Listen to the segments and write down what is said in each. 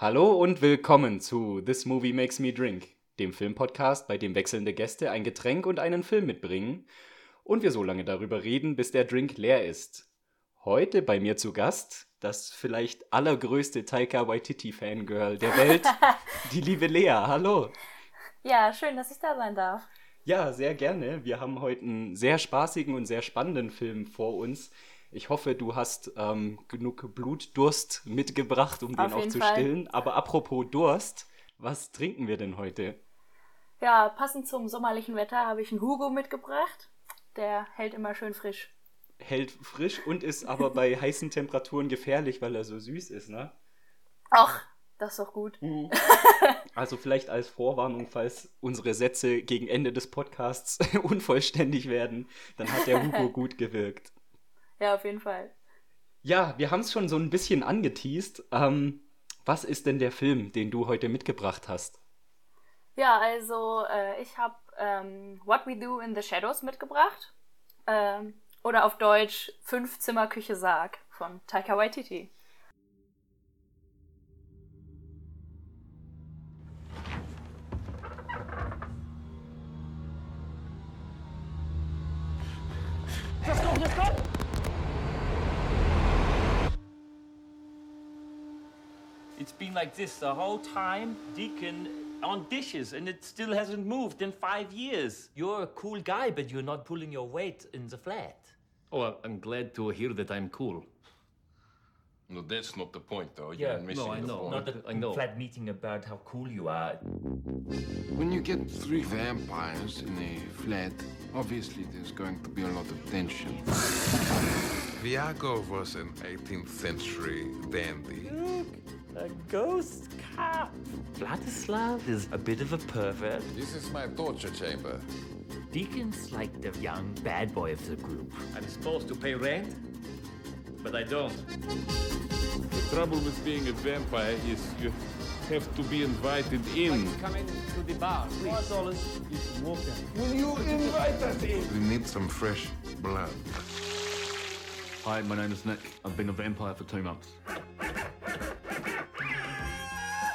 Hallo und willkommen zu This Movie Makes Me Drink, dem Filmpodcast, bei dem wechselnde Gäste ein Getränk und einen Film mitbringen und wir so lange darüber reden, bis der Drink leer ist. Heute bei mir zu Gast das vielleicht allergrößte Taika Waititi-Fangirl der Welt, die liebe Lea. Hallo. Ja, schön, dass ich da sein darf. Ja, sehr gerne. Wir haben heute einen sehr spaßigen und sehr spannenden Film vor uns. Ich hoffe, du hast ähm, genug Blutdurst mitgebracht, um Auf den auch zu Fall. stillen. Aber apropos Durst, was trinken wir denn heute? Ja, passend zum sommerlichen Wetter habe ich einen Hugo mitgebracht. Der hält immer schön frisch. Hält frisch und ist aber bei heißen Temperaturen gefährlich, weil er so süß ist, ne? Ach, das ist doch gut. Mhm. Also vielleicht als Vorwarnung, falls unsere Sätze gegen Ende des Podcasts unvollständig werden, dann hat der Hugo gut gewirkt. Ja, auf jeden Fall. Ja, wir haben es schon so ein bisschen angeteased. Ähm, was ist denn der Film, den du heute mitgebracht hast? Ja, also äh, ich habe ähm, What We Do in the Shadows mitgebracht. Ähm, oder auf Deutsch Fünf Zimmer Küche Sarg von Taika Waititi. Let's go, let's go! It's been like this the whole time, Deacon on dishes, and it still hasn't moved in five years. You're a cool guy, but you're not pulling your weight in the flat. Oh, I'm glad to hear that I'm cool. No, that's not the point, though. You're yeah, missing no, I know. Not a I know. flat meeting about how cool you are. When you get three vampires in a flat, obviously there's going to be a lot of tension. Viago was an 18th century dandy. Look, a ghost cop. Vladislav is a bit of a pervert. This is my torture chamber. Deacon's like the young bad boy of the group. I'm supposed to pay rent, but I don't. The trouble with being a vampire is you have to be invited in. Come in to the bar, please. Four dollars. You can Will you invite us in? We need some fresh blood. Hi, my name is Nick. I've been a vampire for two months.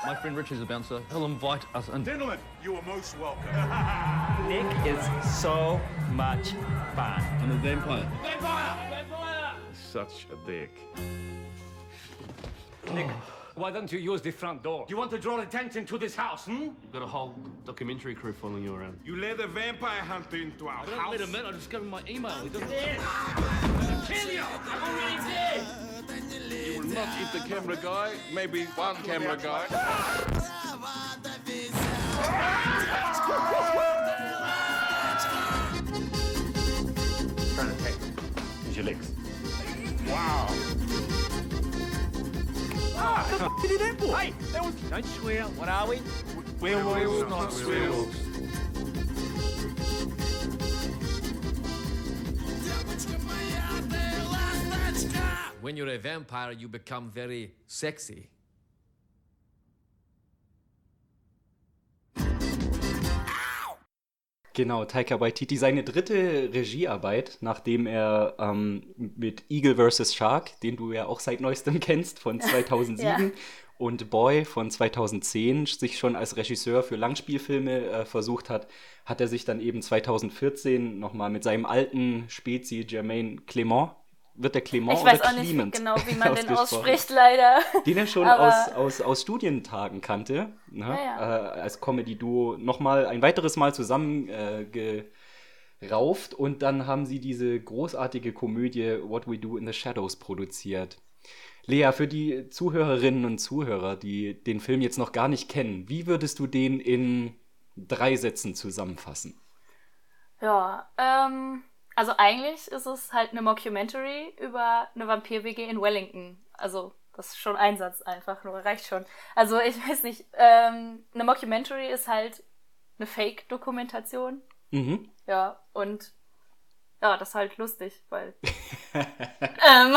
My friend Richie's a bouncer. He'll invite us in. Gentlemen, you are most welcome. Nick is so much fun. I'm a vampire. Vampire! Vampire! Such a dick. Nick, why don't you use the front door? You want to draw attention to this house, hmm? You've got a whole documentary crew following you around. You let a vampire hunter into our I don't house? let him in, I just got my email. He doesn't... Kill you! I'm already dead! You will not eat the camera guy, maybe one camera guy. Trying to take. Use your legs. Wow! Ah, what the f did he do for? Hey, that was... Don't swear. What are we? Werewolves, not werewolves. When you're a vampire, you become very sexy. Genau, Taika Waititi, seine dritte Regiearbeit, nachdem er ähm, mit Eagle vs. Shark, den du ja auch seit neuestem kennst, von 2007, ja. und Boy von 2010 sich schon als Regisseur für Langspielfilme äh, versucht hat, hat er sich dann eben 2014 nochmal mit seinem alten Spezi Jermaine Clement wird der Clement ich weiß auch Clement nicht genau, wie man den ausspricht, leider. Den er schon aus, aus, aus Studientagen kannte, ne? ja, ja. Äh, als Comedy-Duo nochmal ein weiteres Mal zusammengerauft äh, und dann haben sie diese großartige Komödie What We Do in the Shadows produziert. Lea, für die Zuhörerinnen und Zuhörer, die den Film jetzt noch gar nicht kennen, wie würdest du den in drei Sätzen zusammenfassen? Ja, ähm also eigentlich ist es halt eine Mockumentary über eine Vampir-WG in Wellington. Also das ist schon ein Satz einfach, nur reicht schon. Also ich weiß nicht, ähm, eine Mockumentary ist halt eine Fake-Dokumentation. Mhm. Ja, und ja, das ist halt lustig, weil. ähm,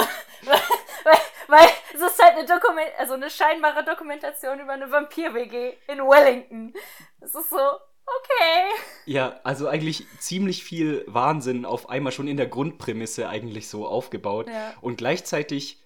weil, weil, es ist halt eine Dokument, also eine scheinbare Dokumentation über eine Vampir-WG in Wellington. Es ist so, Okay. Ja, also eigentlich ziemlich viel Wahnsinn auf einmal schon in der Grundprämisse eigentlich so aufgebaut. Ja. Und gleichzeitig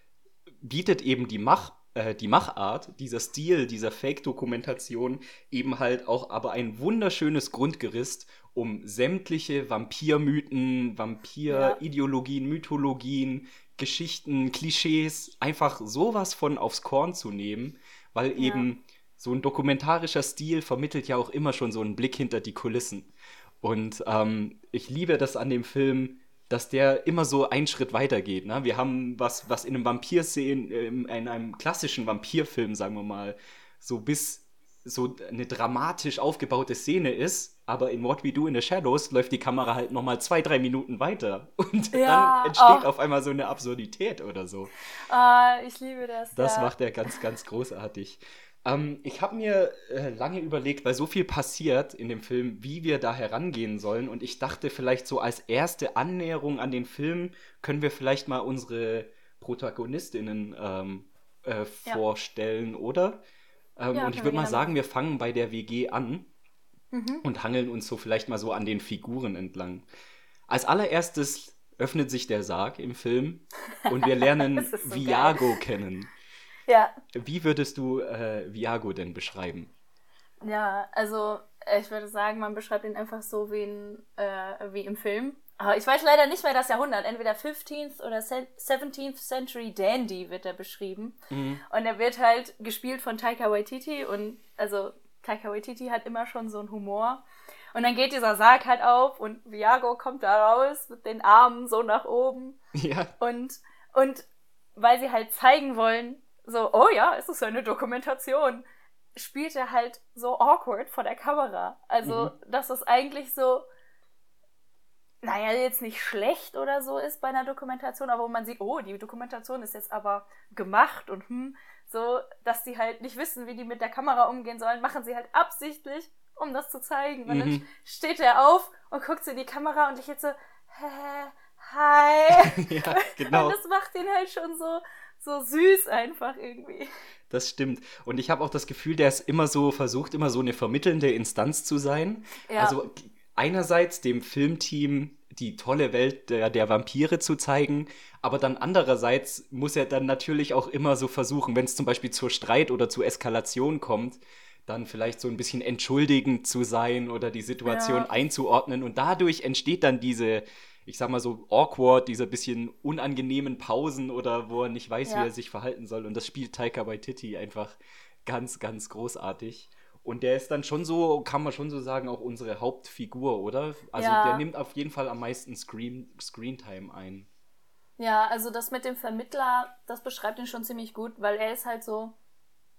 bietet eben die Mach äh, die Machart, dieser Stil, dieser Fake-Dokumentation eben halt auch aber ein wunderschönes Grundgerüst, um sämtliche Vampirmythen, Vampirideologien, ja. Mythologien, Geschichten, Klischees einfach sowas von aufs Korn zu nehmen, weil ja. eben so ein dokumentarischer Stil vermittelt ja auch immer schon so einen Blick hinter die Kulissen. Und ähm, ich liebe das an dem Film, dass der immer so einen Schritt weiter geht. Ne? Wir haben was, was in einem Vampir-Szenen, in einem klassischen Vampirfilm, sagen wir mal, so bis so eine dramatisch aufgebaute Szene ist, aber in What We Do in the Shadows läuft die Kamera halt nochmal zwei, drei Minuten weiter und ja, dann entsteht oh. auf einmal so eine Absurdität oder so. Ah, ich liebe das. Das ja. macht er ganz, ganz großartig. Ähm, ich habe mir äh, lange überlegt, weil so viel passiert in dem Film, wie wir da herangehen sollen. Und ich dachte, vielleicht so als erste Annäherung an den Film können wir vielleicht mal unsere Protagonistinnen ähm, äh, vorstellen, ja. oder? Ähm, ja, und ich würde mal sagen, wir fangen bei der WG an mhm. und hangeln uns so vielleicht mal so an den Figuren entlang. Als allererstes öffnet sich der Sarg im Film und wir lernen so Viago geil. kennen. Ja. Wie würdest du äh, Viago denn beschreiben? Ja, also ich würde sagen, man beschreibt ihn einfach so wie, in, äh, wie im Film. Aber ich weiß leider nicht mehr das Jahrhundert. Entweder 15th oder 17th Century Dandy wird er beschrieben. Mhm. Und er wird halt gespielt von Taika Waititi. Und also Taika Waititi hat immer schon so einen Humor. Und dann geht dieser Sarg halt auf und Viago kommt da raus mit den Armen so nach oben. Ja. Und, und weil sie halt zeigen wollen, so, oh ja, es ist eine Dokumentation, spielt er halt so awkward vor der Kamera. Also, mhm. dass es eigentlich so, naja, jetzt nicht schlecht oder so ist bei einer Dokumentation, aber wo man sieht, oh, die Dokumentation ist jetzt aber gemacht und hm, so, dass die halt nicht wissen, wie die mit der Kamera umgehen sollen, machen sie halt absichtlich, um das zu zeigen. Und mhm. dann steht er auf und guckt so in die Kamera und ich jetzt so, hä, hi. ja, genau. Und das macht ihn halt schon so, so süß einfach irgendwie. Das stimmt. Und ich habe auch das Gefühl, der ist immer so, versucht immer so eine vermittelnde Instanz zu sein. Ja. Also einerseits dem Filmteam die tolle Welt der, der Vampire zu zeigen, aber dann andererseits muss er dann natürlich auch immer so versuchen, wenn es zum Beispiel zur Streit oder zur Eskalation kommt, dann vielleicht so ein bisschen entschuldigend zu sein oder die Situation ja. einzuordnen und dadurch entsteht dann diese ich sag mal so awkward, diese bisschen unangenehmen Pausen oder wo er nicht weiß, ja. wie er sich verhalten soll. Und das spielt Taika Waititi einfach ganz, ganz großartig. Und der ist dann schon so, kann man schon so sagen, auch unsere Hauptfigur, oder? Also ja. der nimmt auf jeden Fall am meisten Screen, Screentime ein. Ja, also das mit dem Vermittler, das beschreibt ihn schon ziemlich gut, weil er ist halt so,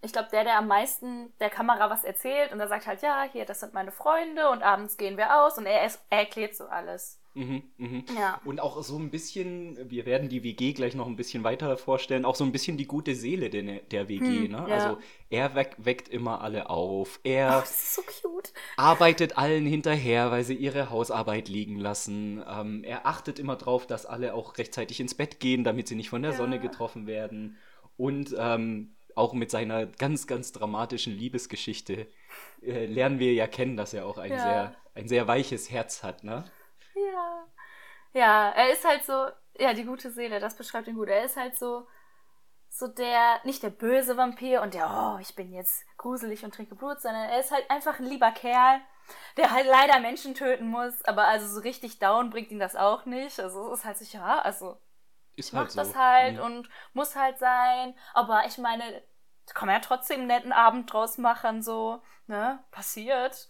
ich glaube, der, der am meisten der Kamera was erzählt und er sagt halt, ja, hier, das sind meine Freunde und abends gehen wir aus und er, er erklärt so alles. Mhm, mhm. Ja. Und auch so ein bisschen, wir werden die WG gleich noch ein bisschen weiter vorstellen, auch so ein bisschen die gute Seele der, der WG. Hm, ne? ja. Also er weck, weckt immer alle auf. Er oh, so arbeitet allen hinterher, weil sie ihre Hausarbeit liegen lassen. Ähm, er achtet immer darauf, dass alle auch rechtzeitig ins Bett gehen, damit sie nicht von der ja. Sonne getroffen werden. Und ähm, auch mit seiner ganz, ganz dramatischen Liebesgeschichte äh, lernen wir ja kennen, dass er auch ein, sehr, ein sehr weiches Herz hat. Ne? Ja. Ja, er ist halt so, ja, die gute Seele, das beschreibt ihn gut. Er ist halt so, so der, nicht der böse Vampir und der, oh, ich bin jetzt gruselig und trinke Blut, sondern er ist halt einfach ein lieber Kerl, der halt leider Menschen töten muss, aber also so richtig down bringt ihn das auch nicht. Also es ist halt so, ja, also ist ich halt mach so. das halt ja. und muss halt sein, aber ich meine, kann man ja trotzdem einen netten Abend draus machen, so, ne, passiert.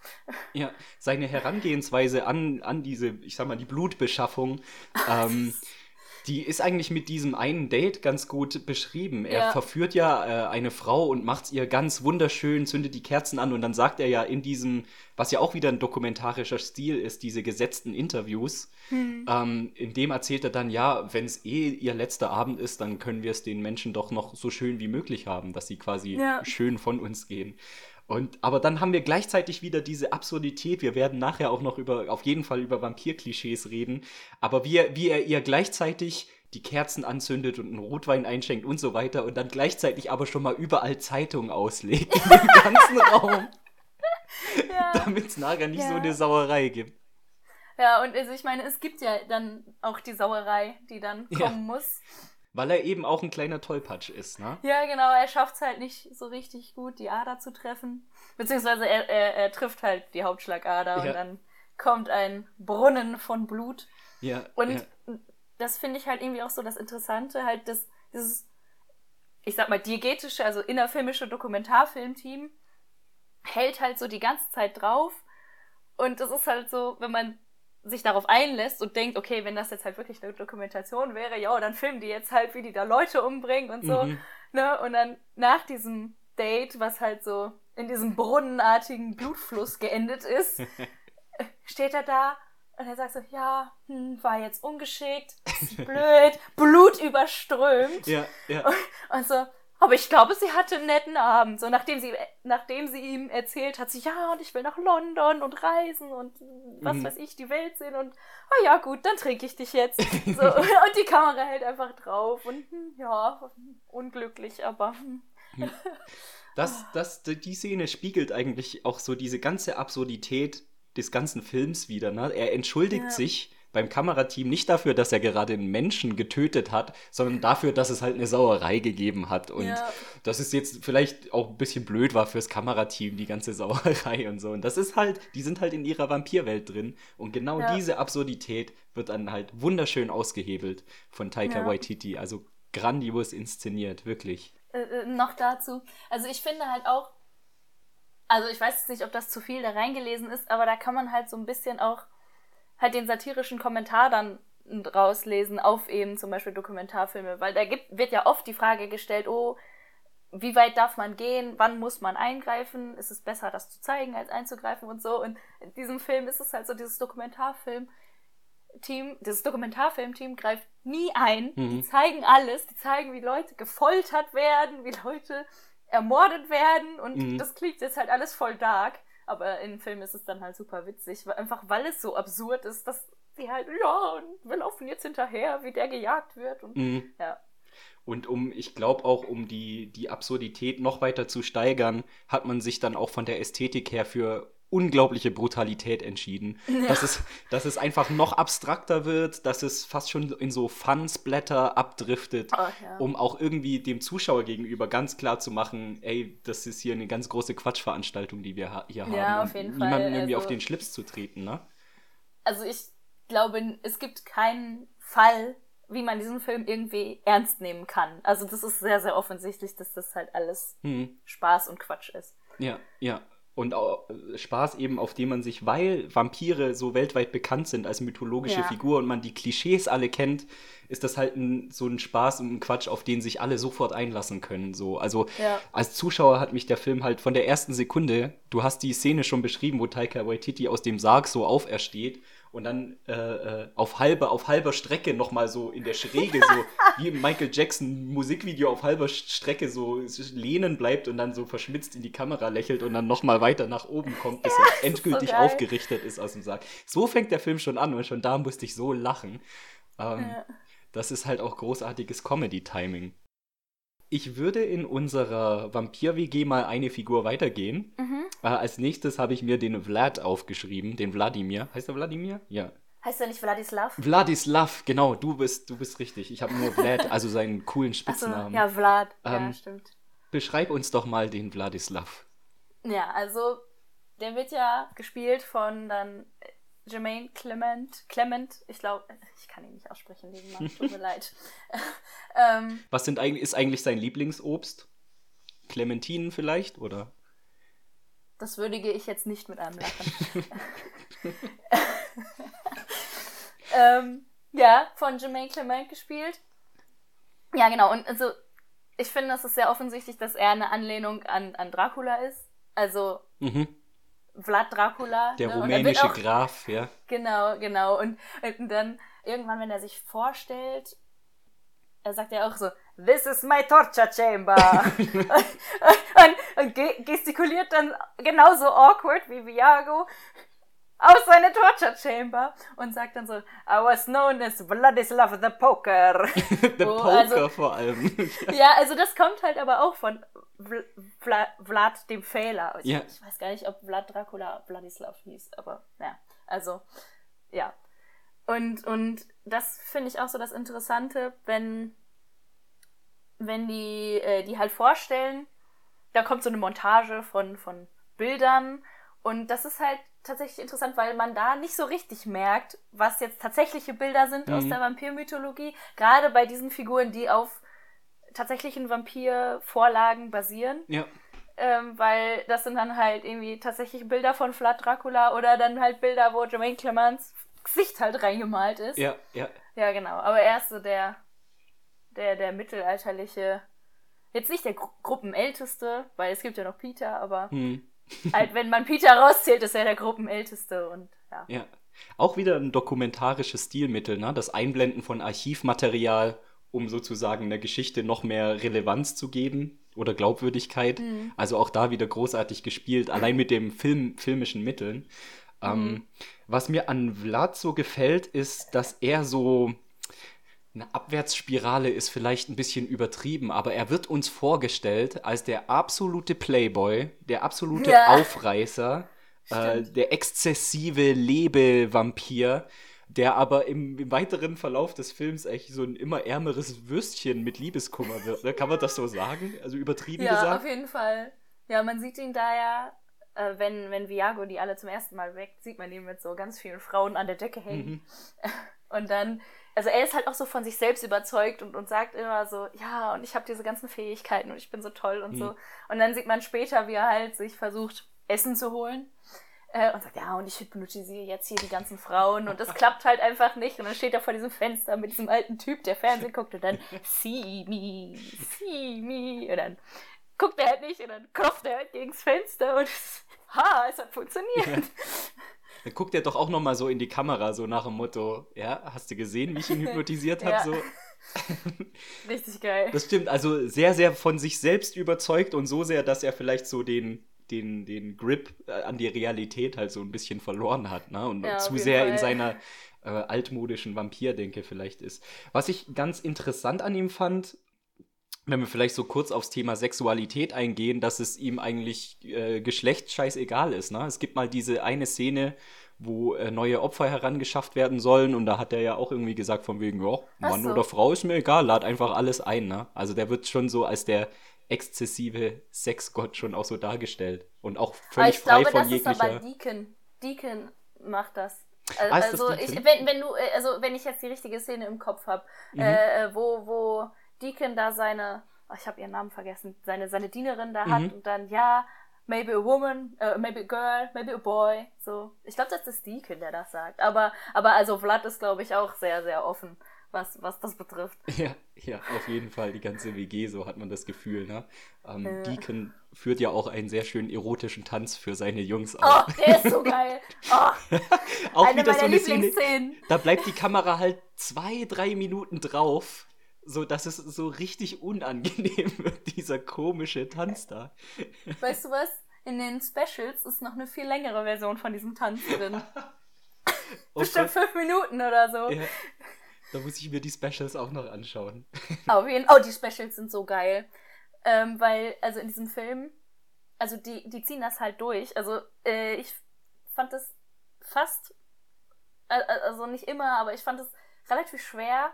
Ja, seine Herangehensweise an, an diese, ich sag mal, die Blutbeschaffung, ähm, die ist eigentlich mit diesem einen Date ganz gut beschrieben. Er ja. verführt ja äh, eine Frau und macht ihr ganz wunderschön, zündet die Kerzen an und dann sagt er ja in diesem, was ja auch wieder ein dokumentarischer Stil ist, diese gesetzten Interviews, hm. ähm, in dem erzählt er dann, ja, wenn es eh ihr letzter Abend ist, dann können wir es den Menschen doch noch so schön wie möglich haben, dass sie quasi ja. schön von uns gehen. Und, aber dann haben wir gleichzeitig wieder diese Absurdität. Wir werden nachher auch noch über, auf jeden Fall über Vampir-Klischees reden. Aber wie, wie er ihr gleichzeitig die Kerzen anzündet und einen Rotwein einschenkt und so weiter und dann gleichzeitig aber schon mal überall Zeitungen auslegt in dem ganzen Raum. Ja. Damit es nachher nicht ja. so eine Sauerei gibt. Ja, und also ich meine, es gibt ja dann auch die Sauerei, die dann kommen ja. muss. Weil er eben auch ein kleiner Tollpatsch ist, ne? Ja, genau, er schafft es halt nicht so richtig gut, die Ader zu treffen. Beziehungsweise er, er, er trifft halt die Hauptschlagader ja. und dann kommt ein Brunnen von Blut. Ja. Und ja. das finde ich halt irgendwie auch so das Interessante, halt das, dieses, ich sag mal, diegetische, also innerfilmische Dokumentarfilmteam hält halt so die ganze Zeit drauf. Und das ist halt so, wenn man sich darauf einlässt und denkt, okay, wenn das jetzt halt wirklich eine Dokumentation wäre, ja, dann filmen die jetzt halt, wie die da Leute umbringen und so. Mhm. Ne? Und dann nach diesem Date, was halt so in diesem brunnenartigen Blutfluss geendet ist, steht er da und er sagt so, ja, hm, war jetzt ungeschickt, blöd, Blut überströmt. Ja, ja. Und, und so, aber ich glaube, sie hatte einen netten Abend. So, nachdem sie, nachdem sie ihm erzählt hat, sie, ja, und ich will nach London und reisen und was mhm. weiß ich, die Welt sehen und, oh ja, gut, dann trinke ich dich jetzt. So, und die Kamera hält einfach drauf und, hm, ja, unglücklich, aber. Hm. Das, das, die Szene spiegelt eigentlich auch so diese ganze Absurdität des ganzen Films wieder. Ne? Er entschuldigt ja. sich beim Kamerateam nicht dafür, dass er gerade einen Menschen getötet hat, sondern dafür, dass es halt eine Sauerei gegeben hat. Und ja. dass es jetzt vielleicht auch ein bisschen blöd war fürs Kamerateam, die ganze Sauerei und so. Und das ist halt, die sind halt in ihrer Vampirwelt drin. Und genau ja. diese Absurdität wird dann halt wunderschön ausgehebelt von Taika ja. Waititi. Also grandios inszeniert, wirklich. Äh, äh, noch dazu. Also ich finde halt auch, also ich weiß jetzt nicht, ob das zu viel da reingelesen ist, aber da kann man halt so ein bisschen auch halt den satirischen Kommentar dann rauslesen auf eben zum Beispiel Dokumentarfilme, weil da gibt, wird ja oft die Frage gestellt, oh, wie weit darf man gehen, wann muss man eingreifen, ist es besser, das zu zeigen, als einzugreifen und so. Und in diesem Film ist es halt so, dieses Dokumentarfilm-Team, dieses Dokumentarfilm-Team greift nie ein. Mhm. Die zeigen alles, die zeigen, wie Leute gefoltert werden, wie Leute ermordet werden und mhm. das klingt jetzt halt alles voll dark. Aber im Film ist es dann halt super witzig, einfach weil es so absurd ist, dass sie halt, ja, wir laufen jetzt hinterher, wie der gejagt wird. Und, mhm. ja. Und um, ich glaube auch, um die, die Absurdität noch weiter zu steigern, hat man sich dann auch von der Ästhetik her für unglaubliche Brutalität entschieden. Ja. Dass, es, dass es einfach noch abstrakter wird, dass es fast schon in so Fun-Splatter abdriftet, oh, ja. um auch irgendwie dem Zuschauer gegenüber ganz klar zu machen, ey, das ist hier eine ganz große Quatschveranstaltung, die wir hier haben. Ja, auf jeden Fall. Niemanden irgendwie also, auf den Schlips zu treten, ne? Also ich glaube, es gibt keinen Fall, wie man diesen Film irgendwie ernst nehmen kann. Also das ist sehr, sehr offensichtlich, dass das halt alles hm. Spaß und Quatsch ist. Ja, ja und auch Spaß eben, auf den man sich, weil Vampire so weltweit bekannt sind als mythologische ja. Figur und man die Klischees alle kennt, ist das halt ein, so ein Spaß und ein Quatsch, auf den sich alle sofort einlassen können. So. Also ja. als Zuschauer hat mich der Film halt von der ersten Sekunde, du hast die Szene schon beschrieben, wo Taika Waititi aus dem Sarg so aufersteht und dann äh, äh, auf halber auf halber Strecke nochmal so in der Schräge so wie im Michael Jackson Musikvideo auf halber Strecke so lehnen bleibt und dann so verschmitzt in die Kamera lächelt und dann nochmal weiter nach oben kommt, bis er endgültig so aufgerichtet ist aus dem Sarg. So fängt der Film schon an und schon da musste ich so lachen. Ähm, ja. Das ist halt auch großartiges Comedy-Timing. Ich würde in unserer Vampir-WG mal eine Figur weitergehen. Mhm. Äh, als nächstes habe ich mir den Vlad aufgeschrieben, den Wladimir. Heißt er Wladimir? Ja. Heißt er nicht Vladislav? Vladislav, genau, du bist, du bist richtig. Ich habe nur Vlad, also seinen coolen Spitznamen. So, ja, Vlad, ähm, ja, stimmt. Beschreib uns doch mal den Vladislav. Ja, also der wird ja gespielt von dann Jermaine Clement, Clement, ich glaube, ich kann ihn nicht aussprechen, den Mann, tut mir leid. ähm, Was sind eigentlich, ist eigentlich sein Lieblingsobst? Clementinen vielleicht, oder? Das würdige ich jetzt nicht mit einem Lachen. ähm, ja, von Jermaine Clement gespielt. Ja, genau, und also ich finde, es ist sehr offensichtlich, dass er eine Anlehnung an, an Dracula ist. Also, mhm. Vlad Dracula. Der ne? rumänische auch, Graf, ja. Genau, genau. Und, und dann irgendwann, wenn er sich vorstellt, er sagt ja auch so, This is my torture chamber. und, und, gestikuliert dann genauso awkward wie Viago aus seiner Torture Chamber und sagt dann so, I was known as Vladislav the Poker. the oh, Poker also, vor allem. ja, also das kommt halt aber auch von Vla Vlad dem Fehler. Ich, ja. ich weiß gar nicht, ob Vlad Dracula Vladislav hieß, aber ja, also ja. Und, und das finde ich auch so das Interessante, wenn wenn die äh, die halt vorstellen, da kommt so eine Montage von, von Bildern und das ist halt tatsächlich interessant, weil man da nicht so richtig merkt, was jetzt tatsächliche Bilder sind mhm. aus der Vampirmythologie. Gerade bei diesen Figuren, die auf tatsächlichen Vampir-Vorlagen basieren. Ja. Ähm, weil das sind dann halt irgendwie tatsächlich Bilder von Vlad Dracula oder dann halt Bilder, wo Jermaine Clements Gesicht halt reingemalt ist. Ja, ja. Ja, genau. Aber er ist so der, der, der mittelalterliche, jetzt nicht der Gru Gruppenälteste, weil es gibt ja noch Peter, aber hm. Halt, wenn man Peter rauszählt, ist er der Gruppenälteste und ja. Ja. Auch wieder ein dokumentarisches Stilmittel, ne? Das Einblenden von Archivmaterial, um sozusagen der Geschichte noch mehr Relevanz zu geben oder Glaubwürdigkeit. Mhm. Also auch da wieder großartig gespielt, allein mit dem Film, filmischen Mitteln. Ähm, mhm. was mir an Vlad so gefällt, ist, dass er so eine Abwärtsspirale ist vielleicht ein bisschen übertrieben, aber er wird uns vorgestellt als der absolute Playboy, der absolute ja. Aufreißer, äh, der exzessive Lebevampir, der aber im, im, weiteren Verlauf des Films echt so ein immer ärmeres Würstchen mit Liebeskummer wird. Ne? Kann man das so sagen? Also übertrieben ja, gesagt? Ja, auf jeden Fall. Ja, man sieht ihn da ja, äh, wenn, wenn Viago die alle zum ersten Mal weckt, sieht man ihn mit so ganz vielen Frauen an der Decke hängen. Mhm. Und dann, also er ist halt auch so von sich selbst überzeugt und, und sagt immer so, ja, und ich habe diese ganzen Fähigkeiten und ich bin so toll und mhm. so. Und dann sieht man später, wie er halt sich versucht, Essen zu holen äh, und sagt, ja, und ich hypnotisiere jetzt hier die ganzen Frauen und das klappt halt einfach nicht. Und dann steht er vor diesem Fenster mit diesem alten Typ, der Fernsehen guckt und dann, see me, see me. Und dann guckt er halt nicht und dann klopft er halt gegens Fenster und ha, es hat funktioniert. Ja. Dann guckt er doch auch nochmal so in die Kamera, so nach dem Motto, ja, hast du gesehen, wie ich ihn hypnotisiert habe? Ja. So. Richtig geil. Das stimmt, also sehr, sehr von sich selbst überzeugt und so sehr, dass er vielleicht so den den, den Grip äh, an die Realität halt so ein bisschen verloren hat, ne? Und ja, zu sehr Fall. in seiner äh, altmodischen Vampir-Denke vielleicht ist. Was ich ganz interessant an ihm fand, wenn wir vielleicht so kurz aufs Thema Sexualität eingehen, dass es ihm eigentlich äh, Geschlecht scheißegal ist. Ne? Es gibt mal diese eine Szene, wo äh, neue Opfer herangeschafft werden sollen und da hat er ja auch irgendwie gesagt von wegen, ja, Mann so. oder Frau ist mir egal, lad einfach alles ein. Ne? Also der wird schon so als der exzessive Sexgott schon auch so dargestellt. Und auch völlig frei glaube, von jeglicher... Ich glaube, das ist aber Deacon. Deacon macht das. Also, ah, also ich, wenn, wenn du, äh, also wenn ich jetzt die richtige Szene im Kopf habe, mhm. äh, äh, wo, wo Deacon da seine, oh, ich habe ihren Namen vergessen, seine, seine Dienerin da mhm. hat und dann, ja, maybe a woman, uh, maybe a girl, maybe a boy, so. Ich glaube, das ist Deacon, der das sagt. Aber, aber also Vlad ist, glaube ich, auch sehr, sehr offen was, was das betrifft. Ja, ja, auf jeden Fall. Die ganze WG, so hat man das Gefühl. Ne? Ähm, äh. Deacon führt ja auch einen sehr schönen erotischen Tanz für seine Jungs auf. Oh, der ist so geil. Oh, auch eine wieder so eine Szene. Da bleibt die Kamera halt zwei, drei Minuten drauf, so dass es so richtig unangenehm wird, dieser komische Tanz da. Weißt du was? In den Specials ist noch eine viel längere Version von diesem Tanz drin. Bestimmt okay. fünf Minuten oder so. Ja. Da muss ich mir die Specials auch noch anschauen. Auf jeden Fall. Oh, die Specials sind so geil. Ähm, weil, also in diesem Film, also die, die ziehen das halt durch. Also äh, ich fand das fast, äh, also nicht immer, aber ich fand es relativ schwer,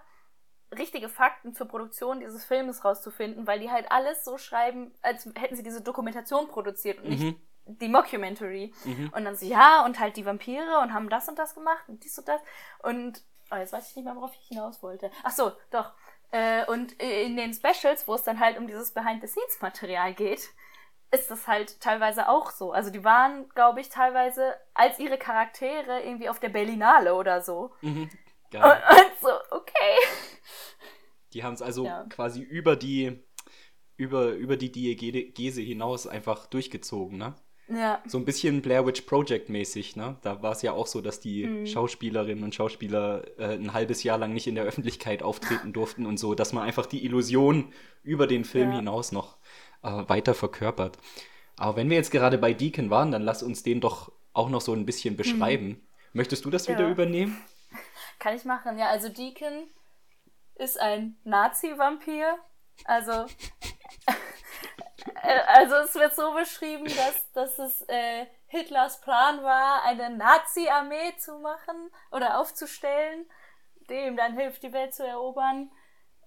richtige Fakten zur Produktion dieses Filmes rauszufinden, weil die halt alles so schreiben, als hätten sie diese Dokumentation produziert und mhm. nicht die Mockumentary. Mhm. Und dann so, ja, und halt die Vampire und haben das und das gemacht und dies und das. Und Oh, jetzt weiß ich nicht mehr, worauf ich hinaus wollte. Ach so, doch. Äh, und in den Specials, wo es dann halt um dieses Behind-the-Scenes-Material geht, ist das halt teilweise auch so. Also die waren, glaube ich, teilweise als ihre Charaktere irgendwie auf der Berlinale oder so. Mhm. Und, und, so. Die haben es also ja. quasi über die über, über die Diegese hinaus einfach durchgezogen, ne? Ja. So ein bisschen Blair Witch Project mäßig, ne? Da war es ja auch so, dass die mhm. Schauspielerinnen und Schauspieler äh, ein halbes Jahr lang nicht in der Öffentlichkeit auftreten durften und so, dass man einfach die Illusion über den Film ja. hinaus noch äh, weiter verkörpert. Aber wenn wir jetzt gerade bei Deacon waren, dann lass uns den doch auch noch so ein bisschen mhm. beschreiben. Mhm. Möchtest du das ja. wieder übernehmen? Kann ich machen, ja. Also Deacon ist ein Nazi-Vampir. Also Äh, also es wird so beschrieben, dass, dass es äh, Hitlers Plan war, eine Nazi-Armee zu machen oder aufzustellen, die ihm dann hilft, die Welt zu erobern.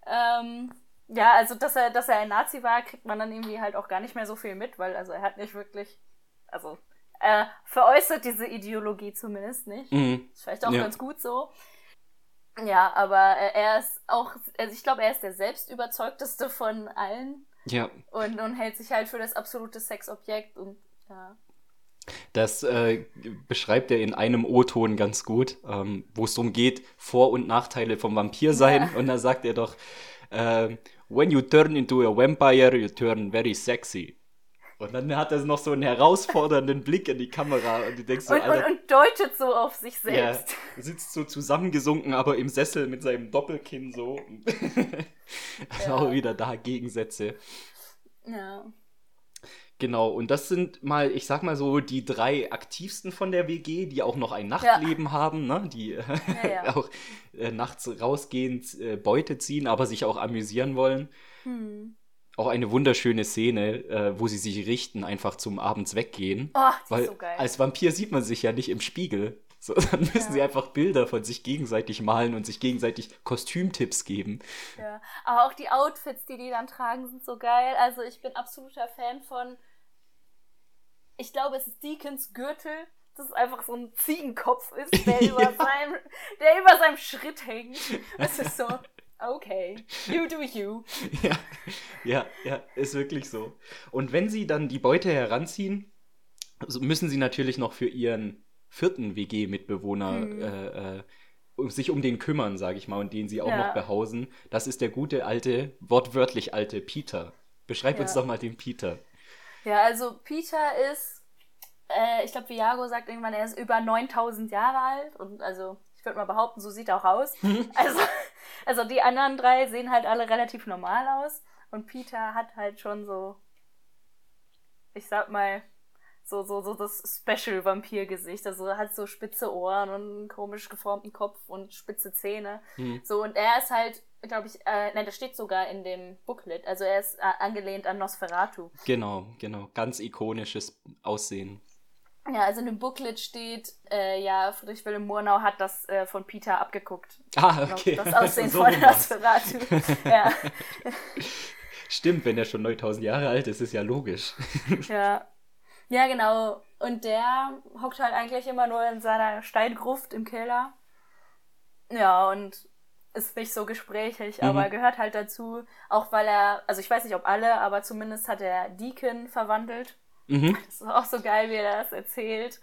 Ähm, Ja, also dass er, dass er ein Nazi war, kriegt man dann irgendwie halt auch gar nicht mehr so viel mit, weil also er hat nicht wirklich, also er veräußert diese Ideologie zumindest nicht. Mhm. Ist vielleicht auch ja. ganz gut so. Ja, aber er ist auch, also ich glaube, er ist der selbstüberzeugteste von allen. Ja. Und, und hält sich halt für das absolute Sexobjekt und ja. Das äh, beschreibt er in einem O-Ton ganz gut, ähm, wo es darum geht, Vor- und Nachteile vom Vampir sein. Ja. Und da sagt er doch, äh, when you turn into a vampire, you turn very sexy. Und dann hat er noch so einen herausfordernden Blick in die Kamera und du denkst so, und, Alter, und, und deutet so auf sich selbst. Ja, sitzt so zusammengesunken, aber im Sessel mit seinem Doppelkinn so. ja. Auch wieder da Gegensätze. Ja. Genau, und das sind mal, ich sag mal so, die drei aktivsten von der WG, die auch noch ein Nachtleben ja. haben, ne? die ja, ja. auch äh, nachts rausgehend äh, Beute ziehen, aber sich auch amüsieren wollen. Hm. Auch eine wunderschöne Szene, äh, wo sie sich richten, einfach zum Abends weggehen. Oh, die weil ist so geil. als Vampir sieht man sich ja nicht im Spiegel. So, dann müssen sie einfach Bilder von sich gegenseitig malen und sich gegenseitig Kostümtipps geben. Ja, aber auch die Outfits, die die dann tragen, sind so geil. Also ich bin absoluter Fan von ich glaube, es ist Deacons Gürtel, das einfach so ein Ziegenkopf ist, der, über, ja. seinem, der über seinem Schritt hängt. Es ist so, okay, you do you. Ja, ja, ja, ist wirklich so. Und wenn sie dann die Beute heranziehen, müssen sie natürlich noch für ihren vierten WG-Mitbewohner hm. äh, äh, sich um den kümmern, sage ich mal, und den sie auch ja. noch behausen. Das ist der gute alte, wortwörtlich alte Peter. Beschreib ja. uns doch mal den Peter. Ja, also Peter ist, äh, ich glaube, Viago sagt irgendwann, er ist über 9000 Jahre alt. Und also, ich würde mal behaupten, so sieht er auch aus. also, also die anderen drei sehen halt alle relativ normal aus. Und Peter hat halt schon so, ich sag mal, so, so, so das Special-Vampir-Gesicht. Also er hat so spitze Ohren und einen komisch geformten Kopf und spitze Zähne. Mhm. So, und er ist halt glaube ich, äh, nein, das steht sogar in dem Booklet. Also er ist äh, angelehnt an Nosferatu. Genau, genau. Ganz ikonisches Aussehen. Ja, also in dem Booklet steht, äh, ja, Friedrich Wilhelm Murnau hat das äh, von Peter abgeguckt. Ah, okay. Das Aussehen so von Nosferatu. ja. Stimmt, wenn er schon 9000 Jahre alt ist, ist ja logisch. ja. Ja, genau. Und der hockt halt eigentlich immer nur in seiner Steingruft im Keller. Ja, und ist nicht so gesprächig, mhm. aber gehört halt dazu, auch weil er, also ich weiß nicht, ob alle, aber zumindest hat er Deacon verwandelt. Mhm. Das ist auch so geil, wie er das erzählt.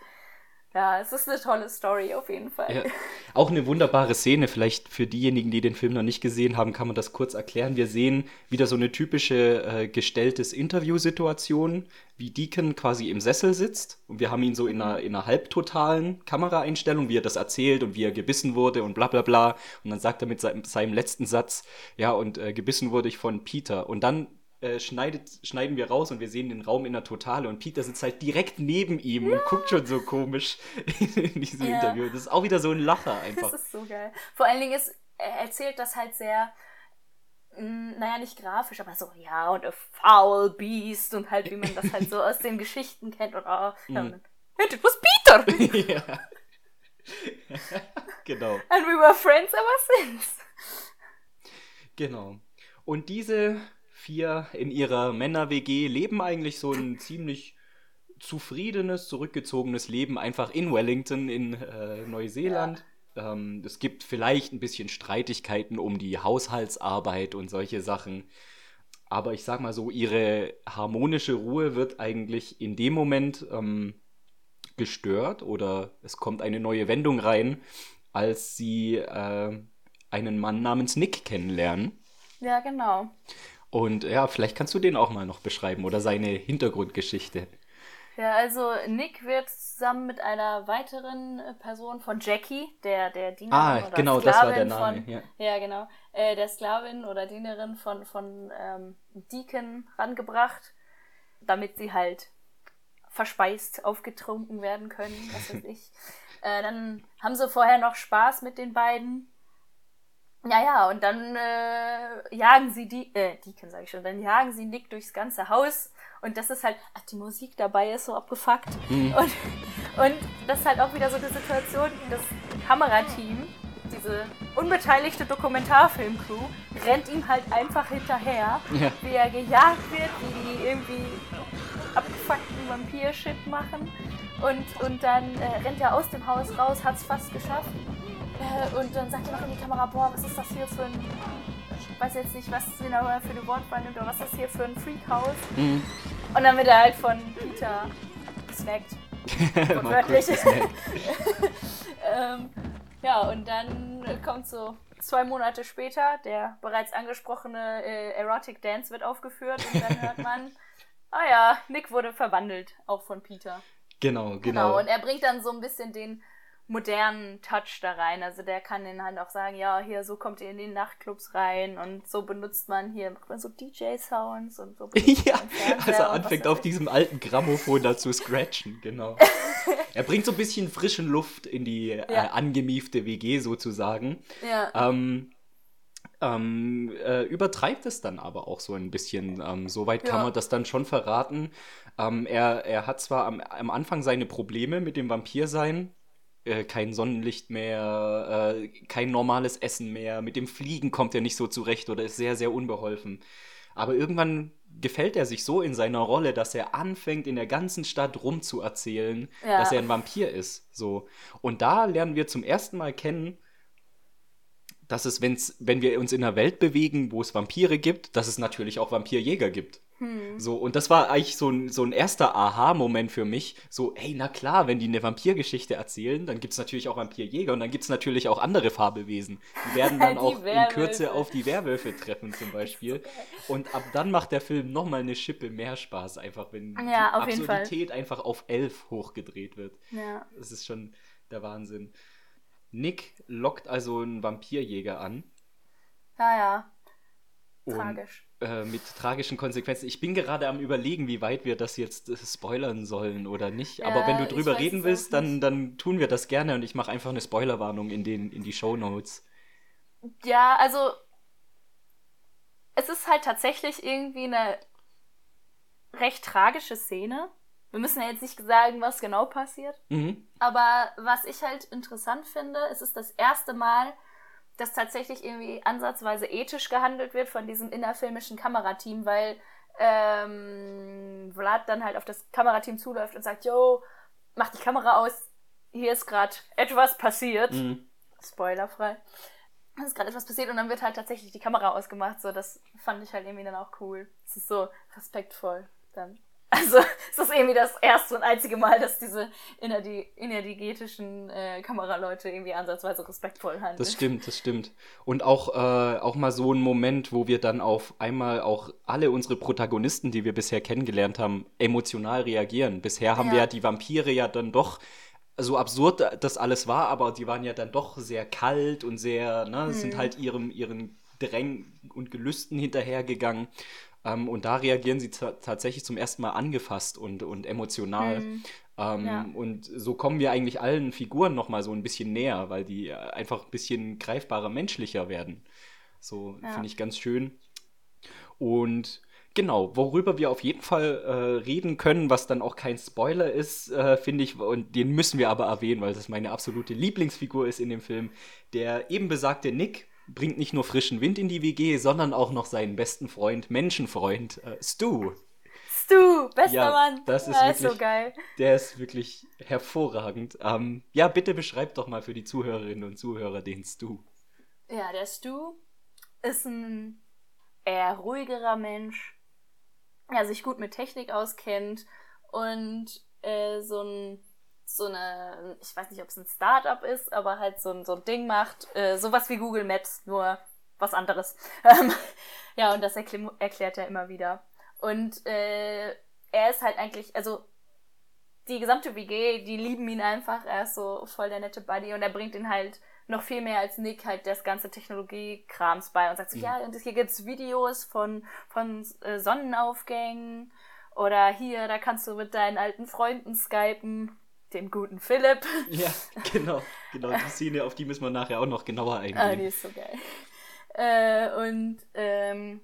Ja, es ist eine tolle Story auf jeden Fall. Ja. Auch eine wunderbare Szene, vielleicht für diejenigen, die den Film noch nicht gesehen haben, kann man das kurz erklären. Wir sehen wieder so eine typische äh, gestelltes Interviewsituation, wie Deacon quasi im Sessel sitzt und wir haben ihn so in einer, in einer halbtotalen Kameraeinstellung, wie er das erzählt und wie er gebissen wurde und bla bla bla. Und dann sagt er mit seinem, seinem letzten Satz, ja, und äh, gebissen wurde ich von Peter. Und dann äh, schneidet, schneiden wir raus und wir sehen den Raum in der Totale und Peter sitzt halt direkt neben ihm ja. und guckt schon so komisch in diesem ja. Interview. Das ist auch wieder so ein Lacher einfach. Das ist so geil. Vor allen Dingen ist, er erzählt das halt sehr, mh, hm, naja, nicht grafisch, aber so, ja, und a foul beast und halt, wie man das halt so aus den Geschichten kennt und oh, and it was Peter! ja. genau. And we were friends ever since. Genau. Und diese vier in ihrer Männer-WG leben eigentlich so ein ziemlich zufriedenes, zurückgezogenes Leben einfach in Wellington in äh, Neuseeland. Ja. Ähm, es gibt vielleicht ein bisschen Streitigkeiten um die Haushaltsarbeit und solche Sachen. Aber ich sag mal so, ihre harmonische Ruhe wird eigentlich in dem Moment ähm, gestört oder es kommt eine neue Wendung rein, als sie äh, einen Mann namens Nick kennenlernen. Ja, genau. Und ja, vielleicht kannst du den auch mal noch beschreiben oder seine Hintergrundgeschichte. Ja, also Nick wird zusammen mit einer weiteren äh, Person von Jackie, der, der Dienerin ah, oder genau, Sklavin das war der Name. Von, ja. ja, genau. Äh, der Sklavin oder Dienerin von, von ähm, Deacon rangebracht, damit sie halt verspeist, aufgetrunken werden können, was weiß ich. äh, dann haben sie vorher noch Spaß mit den beiden ja, ja, und dann äh, jagen sie die, äh, Deacon sag ich schon, dann jagen sie Nick durchs ganze Haus und das ist halt, ach, die Musik dabei ist so abgefuckt. Mhm. Und, und das ist halt auch wieder so eine Situation, das Kamerateam, diese unbeteiligte Dokumentarfilmcrew rennt ihm halt einfach hinterher, ja. wie er gejagt wird, wie die irgendwie abgefuckten Vampir-Shit machen. Und, und dann äh, rennt er aus dem Haus raus, hat es fast geschafft. Äh, und dann sagt er noch in die Kamera, boah, was ist das hier für ein... Ich weiß jetzt nicht, was genau für eine nimmt, aber was ist das hier für ein Freakhaus? Mhm. Und dann wird er halt von Peter gesnackt. Wortwörtlich. ähm, ja, und dann kommt so zwei Monate später, der bereits angesprochene äh, Erotic Dance wird aufgeführt und dann hört man, ah ja, Nick wurde verwandelt, auch von Peter. Genau, genau. Genau, und er bringt dann so ein bisschen den modernen Touch da rein. Also der kann den halt auch sagen, ja, hier so kommt ihr in die Nachtclubs rein und so benutzt man hier, macht man so DJ-Sounds und so. ja, also er anfängt auf diesem alten Grammophon da zu scratchen, genau. er bringt so ein bisschen frischen Luft in die äh, ja. äh, angemiefte WG sozusagen. Ja. Ähm, ähm, äh, übertreibt es dann aber auch so ein bisschen. Ähm, Soweit kann ja. man das dann schon verraten. Ähm, er, er hat zwar am, am Anfang seine Probleme mit dem Vampirsein, äh, kein Sonnenlicht mehr, äh, kein normales Essen mehr, mit dem Fliegen kommt er nicht so zurecht oder ist sehr, sehr unbeholfen. Aber irgendwann gefällt er sich so in seiner Rolle, dass er anfängt, in der ganzen Stadt rumzuerzählen, ja. dass er ein Vampir ist. So. Und da lernen wir zum ersten Mal kennen, dass es, wenn's, wenn wir uns in einer Welt bewegen, wo es Vampire gibt, dass es natürlich auch Vampirjäger gibt. Hm. So, und das war eigentlich so ein, so ein erster Aha-Moment für mich. So, hey, na klar, wenn die eine Vampirgeschichte erzählen, dann gibt es natürlich auch Vampirjäger und dann gibt es natürlich auch andere Fabelwesen. Die werden dann die auch Werwölfe. in Kürze auf die Werwölfe treffen, zum Beispiel. Und ab dann macht der Film nochmal eine Schippe mehr Spaß, einfach wenn ja, die Absurdität einfach auf elf hochgedreht wird. Ja. Das ist schon der Wahnsinn. Nick lockt also einen Vampirjäger an. Ja, ja. Tragisch. Und, äh, mit tragischen Konsequenzen. Ich bin gerade am überlegen, wie weit wir das jetzt äh, spoilern sollen oder nicht. Aber wenn du drüber reden willst, dann, dann tun wir das gerne und ich mache einfach eine Spoilerwarnung in, den, in die Show Notes. Ja, also es ist halt tatsächlich irgendwie eine recht tragische Szene. Wir müssen ja jetzt nicht sagen, was genau passiert. Mhm. Aber was ich halt interessant finde, es ist das erste Mal, dass tatsächlich irgendwie ansatzweise ethisch gehandelt wird von diesem innerfilmischen Kamerateam, weil ähm, Vlad dann halt auf das Kamerateam zuläuft und sagt, yo, mach die Kamera aus, hier ist gerade etwas passiert. Mhm. Spoilerfrei. Es ist gerade etwas passiert und dann wird halt tatsächlich die Kamera ausgemacht. So, das fand ich halt irgendwie dann auch cool. Es ist so respektvoll dann. Also es ist irgendwie das erste und einzige Mal, dass diese innerdigetischen äh, Kameraleute irgendwie ansatzweise respektvoll handeln. Das stimmt, das stimmt. Und auch, äh, auch mal so ein Moment, wo wir dann auf einmal auch alle unsere Protagonisten, die wir bisher kennengelernt haben, emotional reagieren. Bisher haben ja. wir ja die Vampire ja dann doch so absurd das alles war, aber die waren ja dann doch sehr kalt und sehr, ne, hm. sind halt ihrem, ihren Drängen und Gelüsten hinterhergegangen. Ähm, und da reagieren sie tatsächlich zum ersten Mal angefasst und, und emotional. Mhm. Ähm, ja. Und so kommen wir eigentlich allen Figuren nochmal so ein bisschen näher, weil die einfach ein bisschen greifbarer, menschlicher werden. So ja. finde ich ganz schön. Und genau, worüber wir auf jeden Fall äh, reden können, was dann auch kein Spoiler ist, äh, finde ich, und den müssen wir aber erwähnen, weil das meine absolute Lieblingsfigur ist in dem Film, der eben besagte Nick bringt nicht nur frischen Wind in die WG, sondern auch noch seinen besten Freund, Menschenfreund, äh, Stu. Stu, bester ja, Mann. Das ist, ja, wirklich, ist so geil. Der ist wirklich hervorragend. Ähm, ja, bitte beschreib doch mal für die Zuhörerinnen und Zuhörer den Stu. Ja, der Stu ist ein eher ruhigerer Mensch, der sich gut mit Technik auskennt und äh, so ein so eine, ich weiß nicht, ob es ein Startup ist, aber halt so ein, so ein Ding macht, äh, sowas wie Google Maps, nur was anderes. Ähm, ja, und das erkl erklärt er immer wieder. Und äh, er ist halt eigentlich, also die gesamte WG, die lieben ihn einfach. Er ist so voll der nette Buddy und er bringt ihn halt noch viel mehr als Nick halt das ganze Technologiekrams bei und sagt so, mhm. ja, und hier gibt's Videos von, von äh, Sonnenaufgängen oder hier, da kannst du mit deinen alten Freunden skypen dem guten Philipp. Ja, genau, genau. Die Szene, auf die müssen wir nachher auch noch genauer eingehen. Ah, die ist so geil. Äh, und ähm,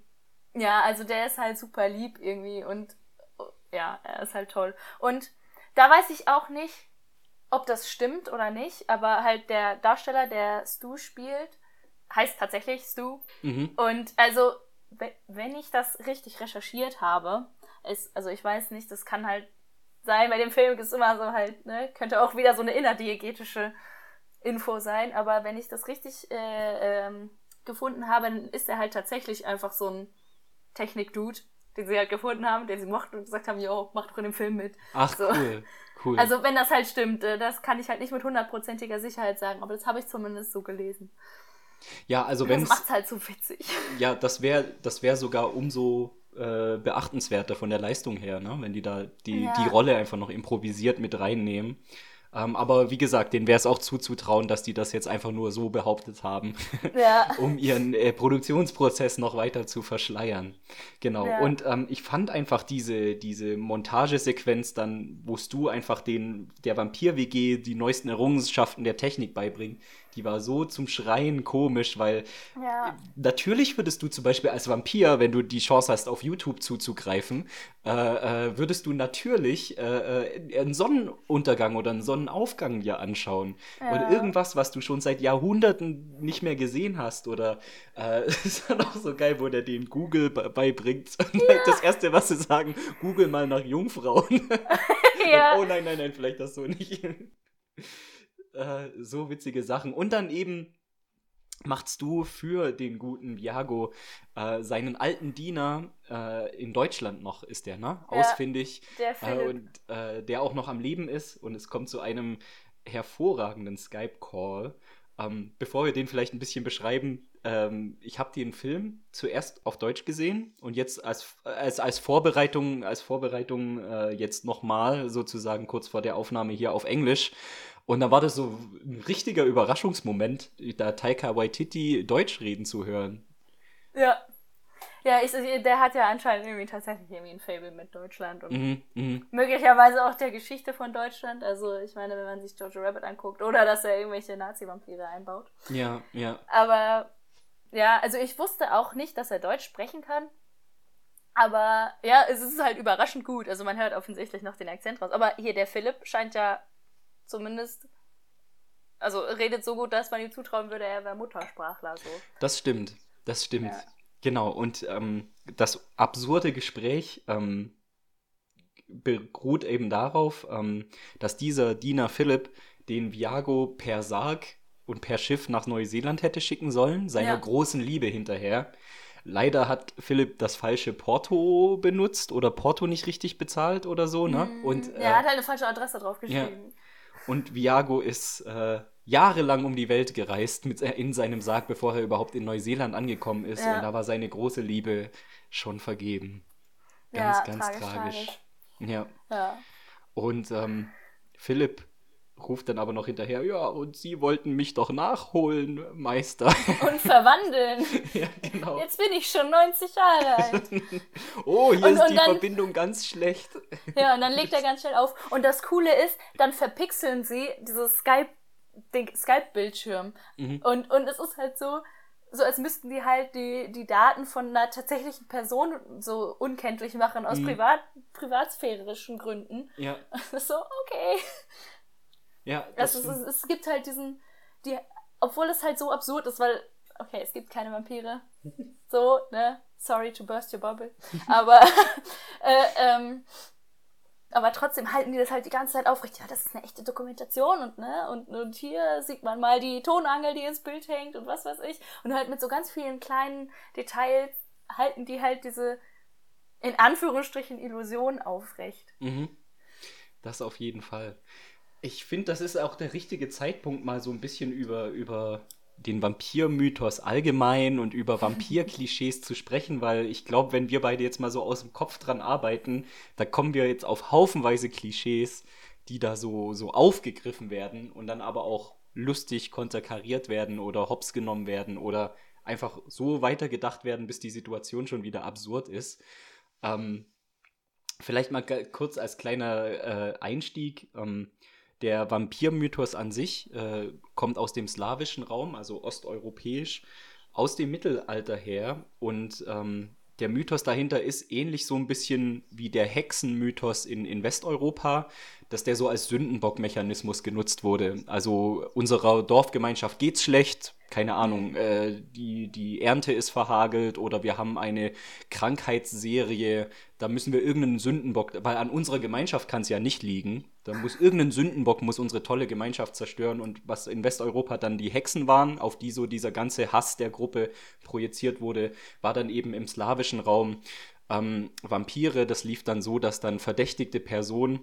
ja, also der ist halt super lieb irgendwie und oh, ja, er ist halt toll. Und da weiß ich auch nicht, ob das stimmt oder nicht, aber halt der Darsteller, der Stu spielt, heißt tatsächlich Stu. Mhm. Und also, wenn ich das richtig recherchiert habe, ist, also ich weiß nicht, das kann halt sein, bei dem Film ist immer so halt, ne, könnte auch wieder so eine innerdiegetische Info sein, aber wenn ich das richtig äh, ähm, gefunden habe, dann ist er halt tatsächlich einfach so ein Technik-Dude, den sie halt gefunden haben, den sie mochten und gesagt haben, jo, mach doch in dem Film mit. Ach, so. cool. Cool. Also wenn das halt stimmt, äh, das kann ich halt nicht mit hundertprozentiger Sicherheit sagen, aber das habe ich zumindest so gelesen. Ja, also wenn Das macht's halt so witzig. Ja, das wäre das wär sogar umso äh, beachtenswerter von der Leistung her, ne? wenn die da die, ja. die Rolle einfach noch improvisiert mit reinnehmen. Ähm, aber wie gesagt, denen wäre es auch zuzutrauen, dass die das jetzt einfach nur so behauptet haben, ja. um ihren äh, Produktionsprozess noch weiter zu verschleiern. Genau. Ja. Und ähm, ich fand einfach diese, diese Montagesequenz dann, wo du einfach den, der Vampir-WG die neuesten Errungenschaften der Technik beibringen, die war so zum Schreien komisch, weil ja. natürlich würdest du zum Beispiel als Vampir, wenn du die Chance hast, auf YouTube zuzugreifen, äh, äh, würdest du natürlich äh, äh einen Sonnenuntergang oder einen Sonnenaufgang dir anschauen. Ja. Oder irgendwas, was du schon seit Jahrhunderten nicht mehr gesehen hast. Oder äh, ist dann auch so geil, wo der den Google beibringt. Ja. Das erste, was sie sagen, Google mal nach Jungfrauen. ja. oh nein, nein, nein, vielleicht das so nicht. Äh, so witzige Sachen. Und dann eben machst du für den guten Viago äh, seinen alten Diener äh, in Deutschland noch, ist der, ne? Ausfindig. Ja, der äh, und äh, der auch noch am Leben ist und es kommt zu einem hervorragenden Skype-Call. Ähm, bevor wir den vielleicht ein bisschen beschreiben, ähm, ich habe den Film zuerst auf Deutsch gesehen und jetzt als, als, als Vorbereitung, als Vorbereitung äh, jetzt nochmal sozusagen kurz vor der Aufnahme hier auf Englisch. Und dann war das so ein richtiger Überraschungsmoment, da Taika Waititi Deutsch reden zu hören. Ja. Ja, ich, der hat ja anscheinend irgendwie tatsächlich irgendwie ein Fable mit Deutschland und mhm, mhm. möglicherweise auch der Geschichte von Deutschland. Also ich meine, wenn man sich Jojo Rabbit anguckt oder dass er irgendwelche Nazi-Vampire einbaut. Ja, ja. Aber ja, also ich wusste auch nicht, dass er Deutsch sprechen kann. Aber ja, es ist halt überraschend gut. Also man hört offensichtlich noch den Akzent raus. Aber hier der Philipp scheint ja zumindest, also redet so gut, dass man ihm zutrauen würde, er wäre Muttersprachler. So. Das stimmt, das stimmt. Ja. Genau, und ähm, das absurde Gespräch ähm, beruht eben darauf, ähm, dass dieser Diener Philipp den Viago per Sarg und per Schiff nach Neuseeland hätte schicken sollen, seiner ja. großen Liebe hinterher. Leider hat Philipp das falsche Porto benutzt oder Porto nicht richtig bezahlt oder so, ne? Mm, und, ja, er hat halt eine falsche Adresse drauf geschrieben. Ja. Und Viago ist äh, jahrelang um die Welt gereist mit, äh, in seinem Sarg, bevor er überhaupt in Neuseeland angekommen ist. Ja. Und da war seine große Liebe schon vergeben. Ganz, ja, ganz tragisch. tragisch. Ja. ja. Und ähm, Philipp ruft dann aber noch hinterher, ja, und Sie wollten mich doch nachholen, Meister. Und verwandeln. ja, genau. Jetzt bin ich schon 90 Jahre alt. oh, hier und, ist und die dann, Verbindung ganz schlecht. ja, und dann legt er ganz schnell auf. Und das Coole ist, dann verpixeln sie dieses Skype, den Skype-Bildschirm. Mhm. Und, und es ist halt so, so als müssten die halt die, die Daten von einer tatsächlichen Person so unkenntlich machen aus mhm. privat, privatsphärischen Gründen. Ja. so, okay. Ja, das also, es, es, gibt halt diesen, die, obwohl es halt so absurd ist, weil, okay, es gibt keine Vampire. So, ne? Sorry to burst your bubble. Aber, äh, ähm, aber trotzdem halten die das halt die ganze Zeit aufrecht. Ja, das ist eine echte Dokumentation und ne, und, und hier sieht man mal die Tonangel, die ins Bild hängt und was weiß ich. Und halt mit so ganz vielen kleinen Details halten die halt diese in Anführungsstrichen Illusion aufrecht. Mhm. Das auf jeden Fall. Ich finde, das ist auch der richtige Zeitpunkt, mal so ein bisschen über, über den Vampirmythos allgemein und über Vampirklischees zu sprechen, weil ich glaube, wenn wir beide jetzt mal so aus dem Kopf dran arbeiten, da kommen wir jetzt auf haufenweise Klischees, die da so, so aufgegriffen werden und dann aber auch lustig konterkariert werden oder hops genommen werden oder einfach so weitergedacht werden, bis die Situation schon wieder absurd ist. Ähm, vielleicht mal kurz als kleiner äh, Einstieg. Ähm, der Vampirmythos an sich äh, kommt aus dem slawischen Raum, also osteuropäisch, aus dem Mittelalter her. Und ähm, der Mythos dahinter ist ähnlich so ein bisschen wie der Hexenmythos in, in Westeuropa, dass der so als Sündenbockmechanismus genutzt wurde. Also unserer Dorfgemeinschaft geht's schlecht, keine Ahnung, äh, die, die Ernte ist verhagelt oder wir haben eine Krankheitsserie, da müssen wir irgendeinen Sündenbock, weil an unserer Gemeinschaft kann es ja nicht liegen. Da muss irgendein Sündenbock muss unsere tolle Gemeinschaft zerstören und was in Westeuropa dann die Hexen waren, auf die so dieser ganze Hass der Gruppe projiziert wurde, war dann eben im slawischen Raum ähm, Vampire. Das lief dann so, dass dann verdächtigte Personen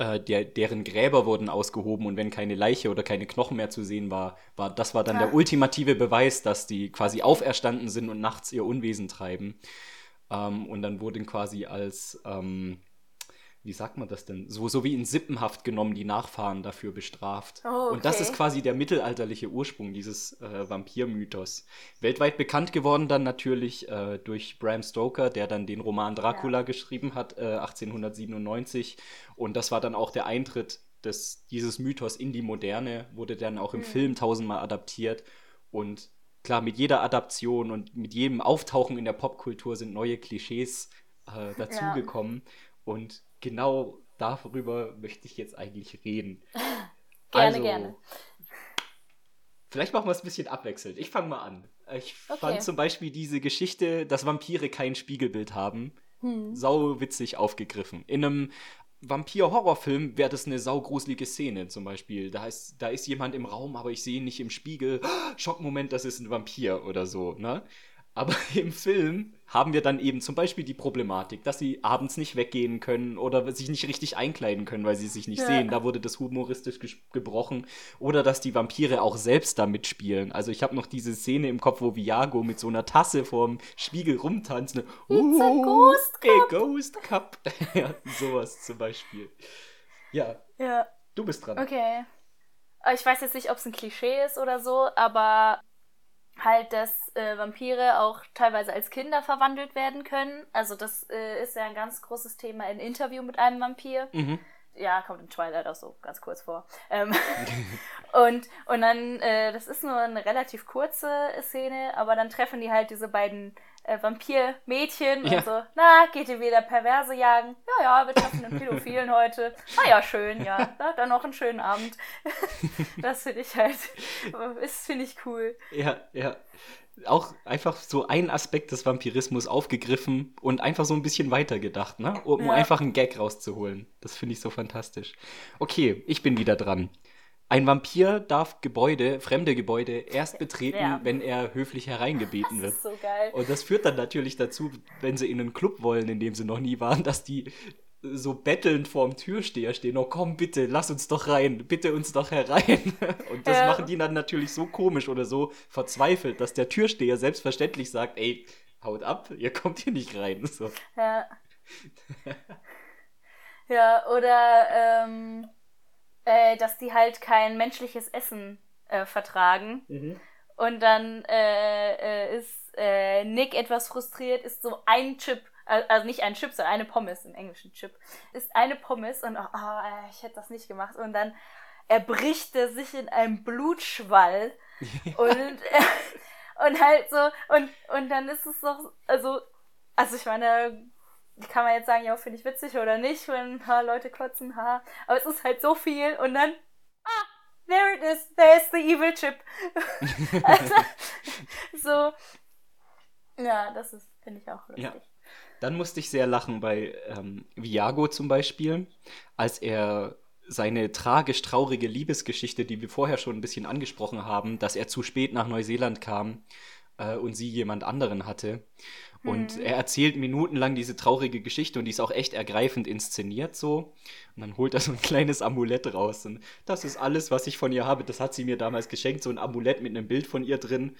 äh, der, deren Gräber wurden ausgehoben und wenn keine Leiche oder keine Knochen mehr zu sehen war, war das war dann ja. der ultimative Beweis, dass die quasi auferstanden sind und nachts ihr Unwesen treiben. Ähm, und dann wurden quasi als ähm, wie sagt man das denn? So, so wie in Sippenhaft genommen, die Nachfahren dafür bestraft. Oh, okay. Und das ist quasi der mittelalterliche Ursprung dieses äh, Vampirmythos. Weltweit bekannt geworden dann natürlich äh, durch Bram Stoker, der dann den Roman Dracula ja. geschrieben hat, äh, 1897. Und das war dann auch der Eintritt des, dieses Mythos in die Moderne, wurde dann auch im mhm. Film tausendmal adaptiert. Und klar, mit jeder Adaption und mit jedem Auftauchen in der Popkultur sind neue Klischees äh, dazugekommen. Ja. Und genau darüber möchte ich jetzt eigentlich reden. gerne, also, gerne. Vielleicht machen wir es ein bisschen abwechselnd. Ich fange mal an. Ich okay. fand zum Beispiel diese Geschichte, dass Vampire kein Spiegelbild haben, hm. sau witzig aufgegriffen. In einem Vampir-Horrorfilm wäre das eine saugruselige Szene zum Beispiel. Da ist, da ist jemand im Raum, aber ich sehe ihn nicht im Spiegel. Schockmoment, das ist ein Vampir oder so, ne? Aber im Film haben wir dann eben zum Beispiel die Problematik, dass sie abends nicht weggehen können oder sich nicht richtig einkleiden können, weil sie sich nicht ja. sehen. Da wurde das humoristisch gebrochen. Oder dass die Vampire auch selbst da mitspielen. Also ich habe noch diese Szene im Kopf, wo Viago mit so einer Tasse vorm Spiegel rumtanzt. Ne? It's a Ghost Cup. Ghost Cup. ja, sowas zum Beispiel. Ja. Ja. Du bist dran. Okay. Ich weiß jetzt nicht, ob es ein Klischee ist oder so, aber halt, dass äh, Vampire auch teilweise als Kinder verwandelt werden können. Also das äh, ist ja ein ganz großes Thema in Interview mit einem Vampir. Mhm. Ja, kommt in Twilight auch so ganz kurz vor. Ähm, und, und dann, äh, das ist nur eine relativ kurze Szene, aber dann treffen die halt diese beiden äh, Vampir-Mädchen ja. und so, na, geht ihr wieder Perverse jagen? Ja, ja, wir treffen den Pädophilen heute. Na ja, schön, ja. Na, dann noch einen schönen Abend. das finde ich halt, ist, finde ich cool. Ja, ja. Auch einfach so ein Aspekt des Vampirismus aufgegriffen und einfach so ein bisschen weitergedacht, ne? Um ja. einfach einen Gag rauszuholen. Das finde ich so fantastisch. Okay, ich bin wieder dran. Ein Vampir darf Gebäude, fremde Gebäude, erst betreten, ja. wenn er höflich hereingebeten wird. Das ist so geil. Und das führt dann natürlich dazu, wenn sie in einen Club wollen, in dem sie noch nie waren, dass die so bettelnd vorm Türsteher stehen. Oh komm, bitte, lass uns doch rein, bitte uns doch herein. Und das ja. machen die dann natürlich so komisch oder so verzweifelt, dass der Türsteher selbstverständlich sagt, ey, haut ab, ihr kommt hier nicht rein. So. Ja. ja, oder ähm äh, dass die halt kein menschliches Essen äh, vertragen. Mhm. Und dann äh, äh ist äh, Nick etwas frustriert, ist so ein Chip, also nicht ein Chip, sondern eine Pommes im englischen Chip, ist eine Pommes und oh, oh, ich hätte das nicht gemacht. Und dann erbricht er sich in einem Blutschwall und, und halt so, und, und dann ist es doch, also, also ich meine, kann man jetzt sagen, ja, finde ich witzig oder nicht, wenn ha, Leute kotzen, ha. Aber es ist halt so viel und dann, ah, there it is, there's the evil chip. also, so, ja, das ist, finde ich auch lustig. Ja. Dann musste ich sehr lachen bei ähm, Viago zum Beispiel, als er seine tragisch traurige Liebesgeschichte, die wir vorher schon ein bisschen angesprochen haben, dass er zu spät nach Neuseeland kam äh, und sie jemand anderen hatte. Und mhm. er erzählt minutenlang diese traurige Geschichte und die ist auch echt ergreifend inszeniert so. Und dann holt er so ein kleines Amulett raus. Und das ist alles, was ich von ihr habe. Das hat sie mir damals geschenkt, so ein Amulett mit einem Bild von ihr drin.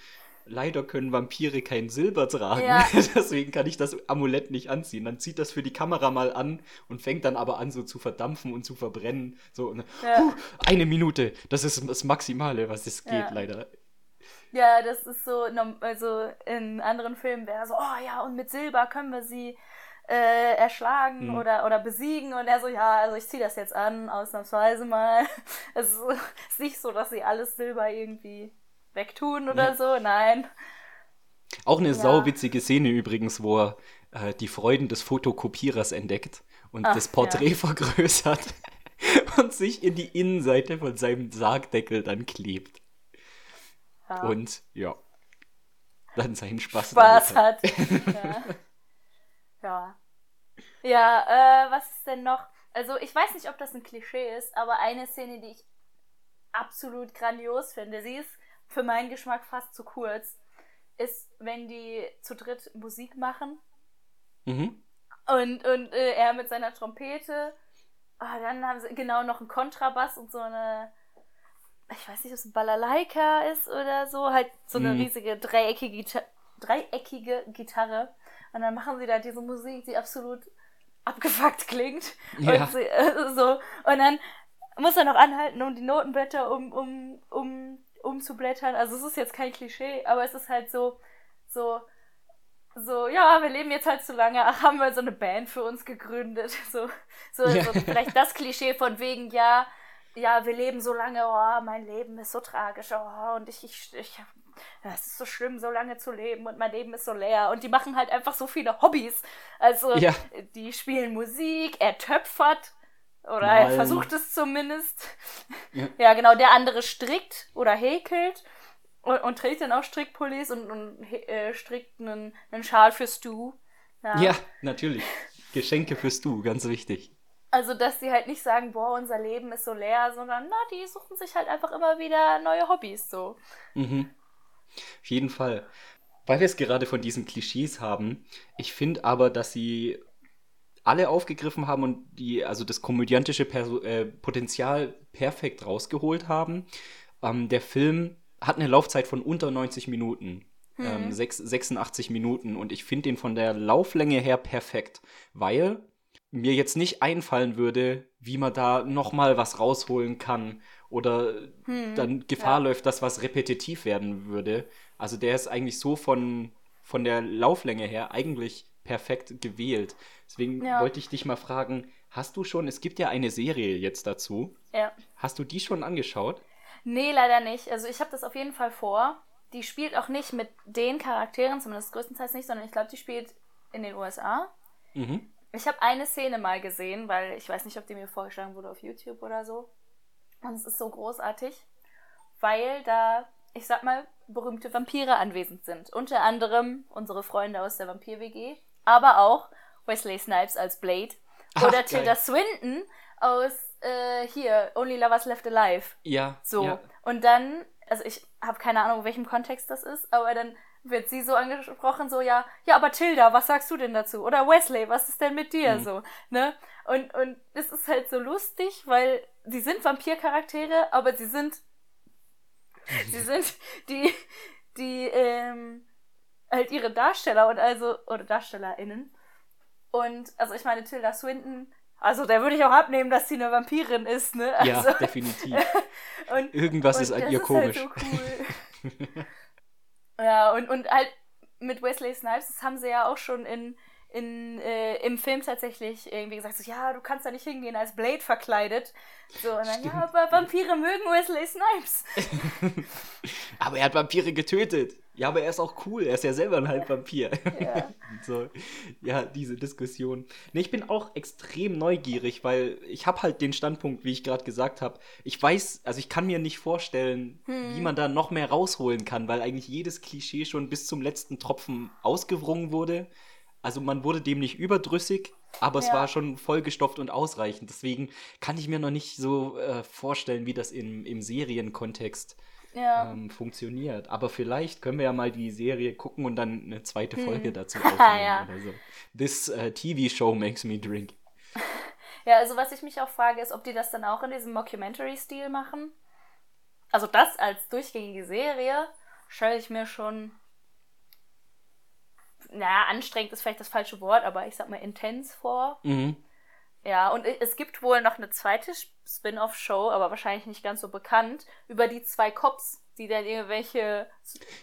Leider können Vampire kein Silber tragen, ja. deswegen kann ich das Amulett nicht anziehen. Dann zieht das für die Kamera mal an und fängt dann aber an, so zu verdampfen und zu verbrennen. So, und, ja. huh, eine Minute, das ist das Maximale, was es geht, ja. leider. Ja, das ist so, also in anderen Filmen wäre so, oh ja, und mit Silber können wir sie äh, erschlagen hm. oder, oder besiegen. Und er so, ja, also ich ziehe das jetzt an, ausnahmsweise mal. Es ist nicht so, dass sie alles Silber irgendwie wegtun oder ja. so, nein. Auch eine ja. sauwitzige Szene übrigens, wo er äh, die Freuden des Fotokopierers entdeckt und Ach, das Porträt ja. vergrößert und sich in die Innenseite von seinem Sargdeckel dann klebt. Ja. Und ja, dann seinen Spaß, Spaß hat. ja. ja. Ja, äh, was ist denn noch? Also ich weiß nicht, ob das ein Klischee ist, aber eine Szene, die ich absolut grandios finde, sie ist für meinen Geschmack fast zu kurz, ist, wenn die zu dritt Musik machen. Mhm. Und, und äh, er mit seiner Trompete. Oh, dann haben sie genau noch einen Kontrabass und so eine, ich weiß nicht, ob es ein Balalaika ist oder so, halt so eine mhm. riesige dreieckige, Gita dreieckige Gitarre. Und dann machen sie da diese Musik, die absolut abgefuckt klingt. Ja. Und, sie, äh, so. und dann muss er noch anhalten, um die Notenblätter um, um, um, umzublättern. Also es ist jetzt kein Klischee, aber es ist halt so, so, so, ja, wir leben jetzt halt zu lange, ach, haben wir so eine Band für uns gegründet. So, so, ja. so vielleicht das Klischee von wegen, ja, ja, wir leben so lange, oh, mein Leben ist so tragisch, oh, und ich, ich, ich es ist so schlimm, so lange zu leben und mein Leben ist so leer. Und die machen halt einfach so viele Hobbys. Also, ja. die spielen Musik, er töpfert. Oder Malen. er versucht es zumindest. Ja. ja. genau. Der andere strickt oder häkelt und, und trägt dann auch Strickpullis und, und äh, strickt einen, einen Schal für Stu. Ja. ja, natürlich. Geschenke für Stu, ganz wichtig. Also, dass sie halt nicht sagen, boah, unser Leben ist so leer, sondern, na, die suchen sich halt einfach immer wieder neue Hobbys, so. Mhm. Auf jeden Fall. Weil wir es gerade von diesen Klischees haben, ich finde aber, dass sie alle aufgegriffen haben und die, also das komödiantische Perso äh, Potenzial perfekt rausgeholt haben. Ähm, der Film hat eine Laufzeit von unter 90 Minuten. Mhm. Ähm, 6, 86 Minuten und ich finde den von der Lauflänge her perfekt, weil mir jetzt nicht einfallen würde, wie man da nochmal was rausholen kann oder hm, dann Gefahr ja. läuft, dass was repetitiv werden würde. Also der ist eigentlich so von, von der Lauflänge her eigentlich perfekt gewählt. Deswegen ja. wollte ich dich mal fragen, hast du schon, es gibt ja eine Serie jetzt dazu. Ja. Hast du die schon angeschaut? Nee, leider nicht. Also ich habe das auf jeden Fall vor. Die spielt auch nicht mit den Charakteren, zumindest größtenteils nicht, sondern ich glaube, die spielt in den USA. Mhm. Ich habe eine Szene mal gesehen, weil ich weiß nicht, ob die mir vorgeschlagen wurde auf YouTube oder so. Und es ist so großartig, weil da, ich sag mal, berühmte Vampire anwesend sind. Unter anderem unsere Freunde aus der Vampir-WG, aber auch Wesley Snipes als Blade Ach, oder Tilda Swinton aus äh, hier, Only Lovers Left Alive. Ja. So. Ja. Und dann, also ich habe keine Ahnung, in welchem Kontext das ist, aber dann wird sie so angesprochen, so, ja, ja, aber Tilda, was sagst du denn dazu? Oder Wesley, was ist denn mit dir? Mhm. So, ne? Und, und es ist halt so lustig, weil sie sind Vampircharaktere, aber sie sind, sie sind die, die, ähm, halt ihre Darsteller und also, oder DarstellerInnen. Und, also ich meine, Tilda Swinton, also der würde ich auch abnehmen, dass sie eine Vampirin ist, ne? Also, ja, definitiv. und, Irgendwas und ist an ihr komisch. Halt so cool. Ja, und, und halt mit Wesley Snipes, das haben sie ja auch schon in, in, äh, im Film tatsächlich irgendwie gesagt, so, ja, du kannst da nicht hingehen als Blade verkleidet. So, und dann, Stimmt. ja, aber Vampire mögen Wesley Snipes. aber er hat Vampire getötet. Ja, aber er ist auch cool. Er ist ja selber ein Halbvampir. Ja. so, ja, diese Diskussion. Nee, ich bin auch extrem neugierig, weil ich habe halt den Standpunkt, wie ich gerade gesagt habe. Ich weiß, also ich kann mir nicht vorstellen, hm. wie man da noch mehr rausholen kann, weil eigentlich jedes Klischee schon bis zum letzten Tropfen ausgewrungen wurde. Also man wurde dem nicht überdrüssig, aber ja. es war schon vollgestopft und ausreichend. Deswegen kann ich mir noch nicht so äh, vorstellen, wie das im, im Serienkontext ja. ähm, funktioniert. Aber vielleicht können wir ja mal die Serie gucken und dann eine zweite hm. Folge dazu aufnehmen ja. oder so. This uh, TV show makes me drink. Ja, also was ich mich auch frage, ist, ob die das dann auch in diesem Mockumentary-Stil machen. Also das als durchgängige Serie stelle ich mir schon naja, anstrengend ist vielleicht das falsche Wort, aber ich sag mal intens vor. Mhm. Ja, und es gibt wohl noch eine zweite Spin-off-Show, aber wahrscheinlich nicht ganz so bekannt, über die zwei Cops, die dann irgendwelche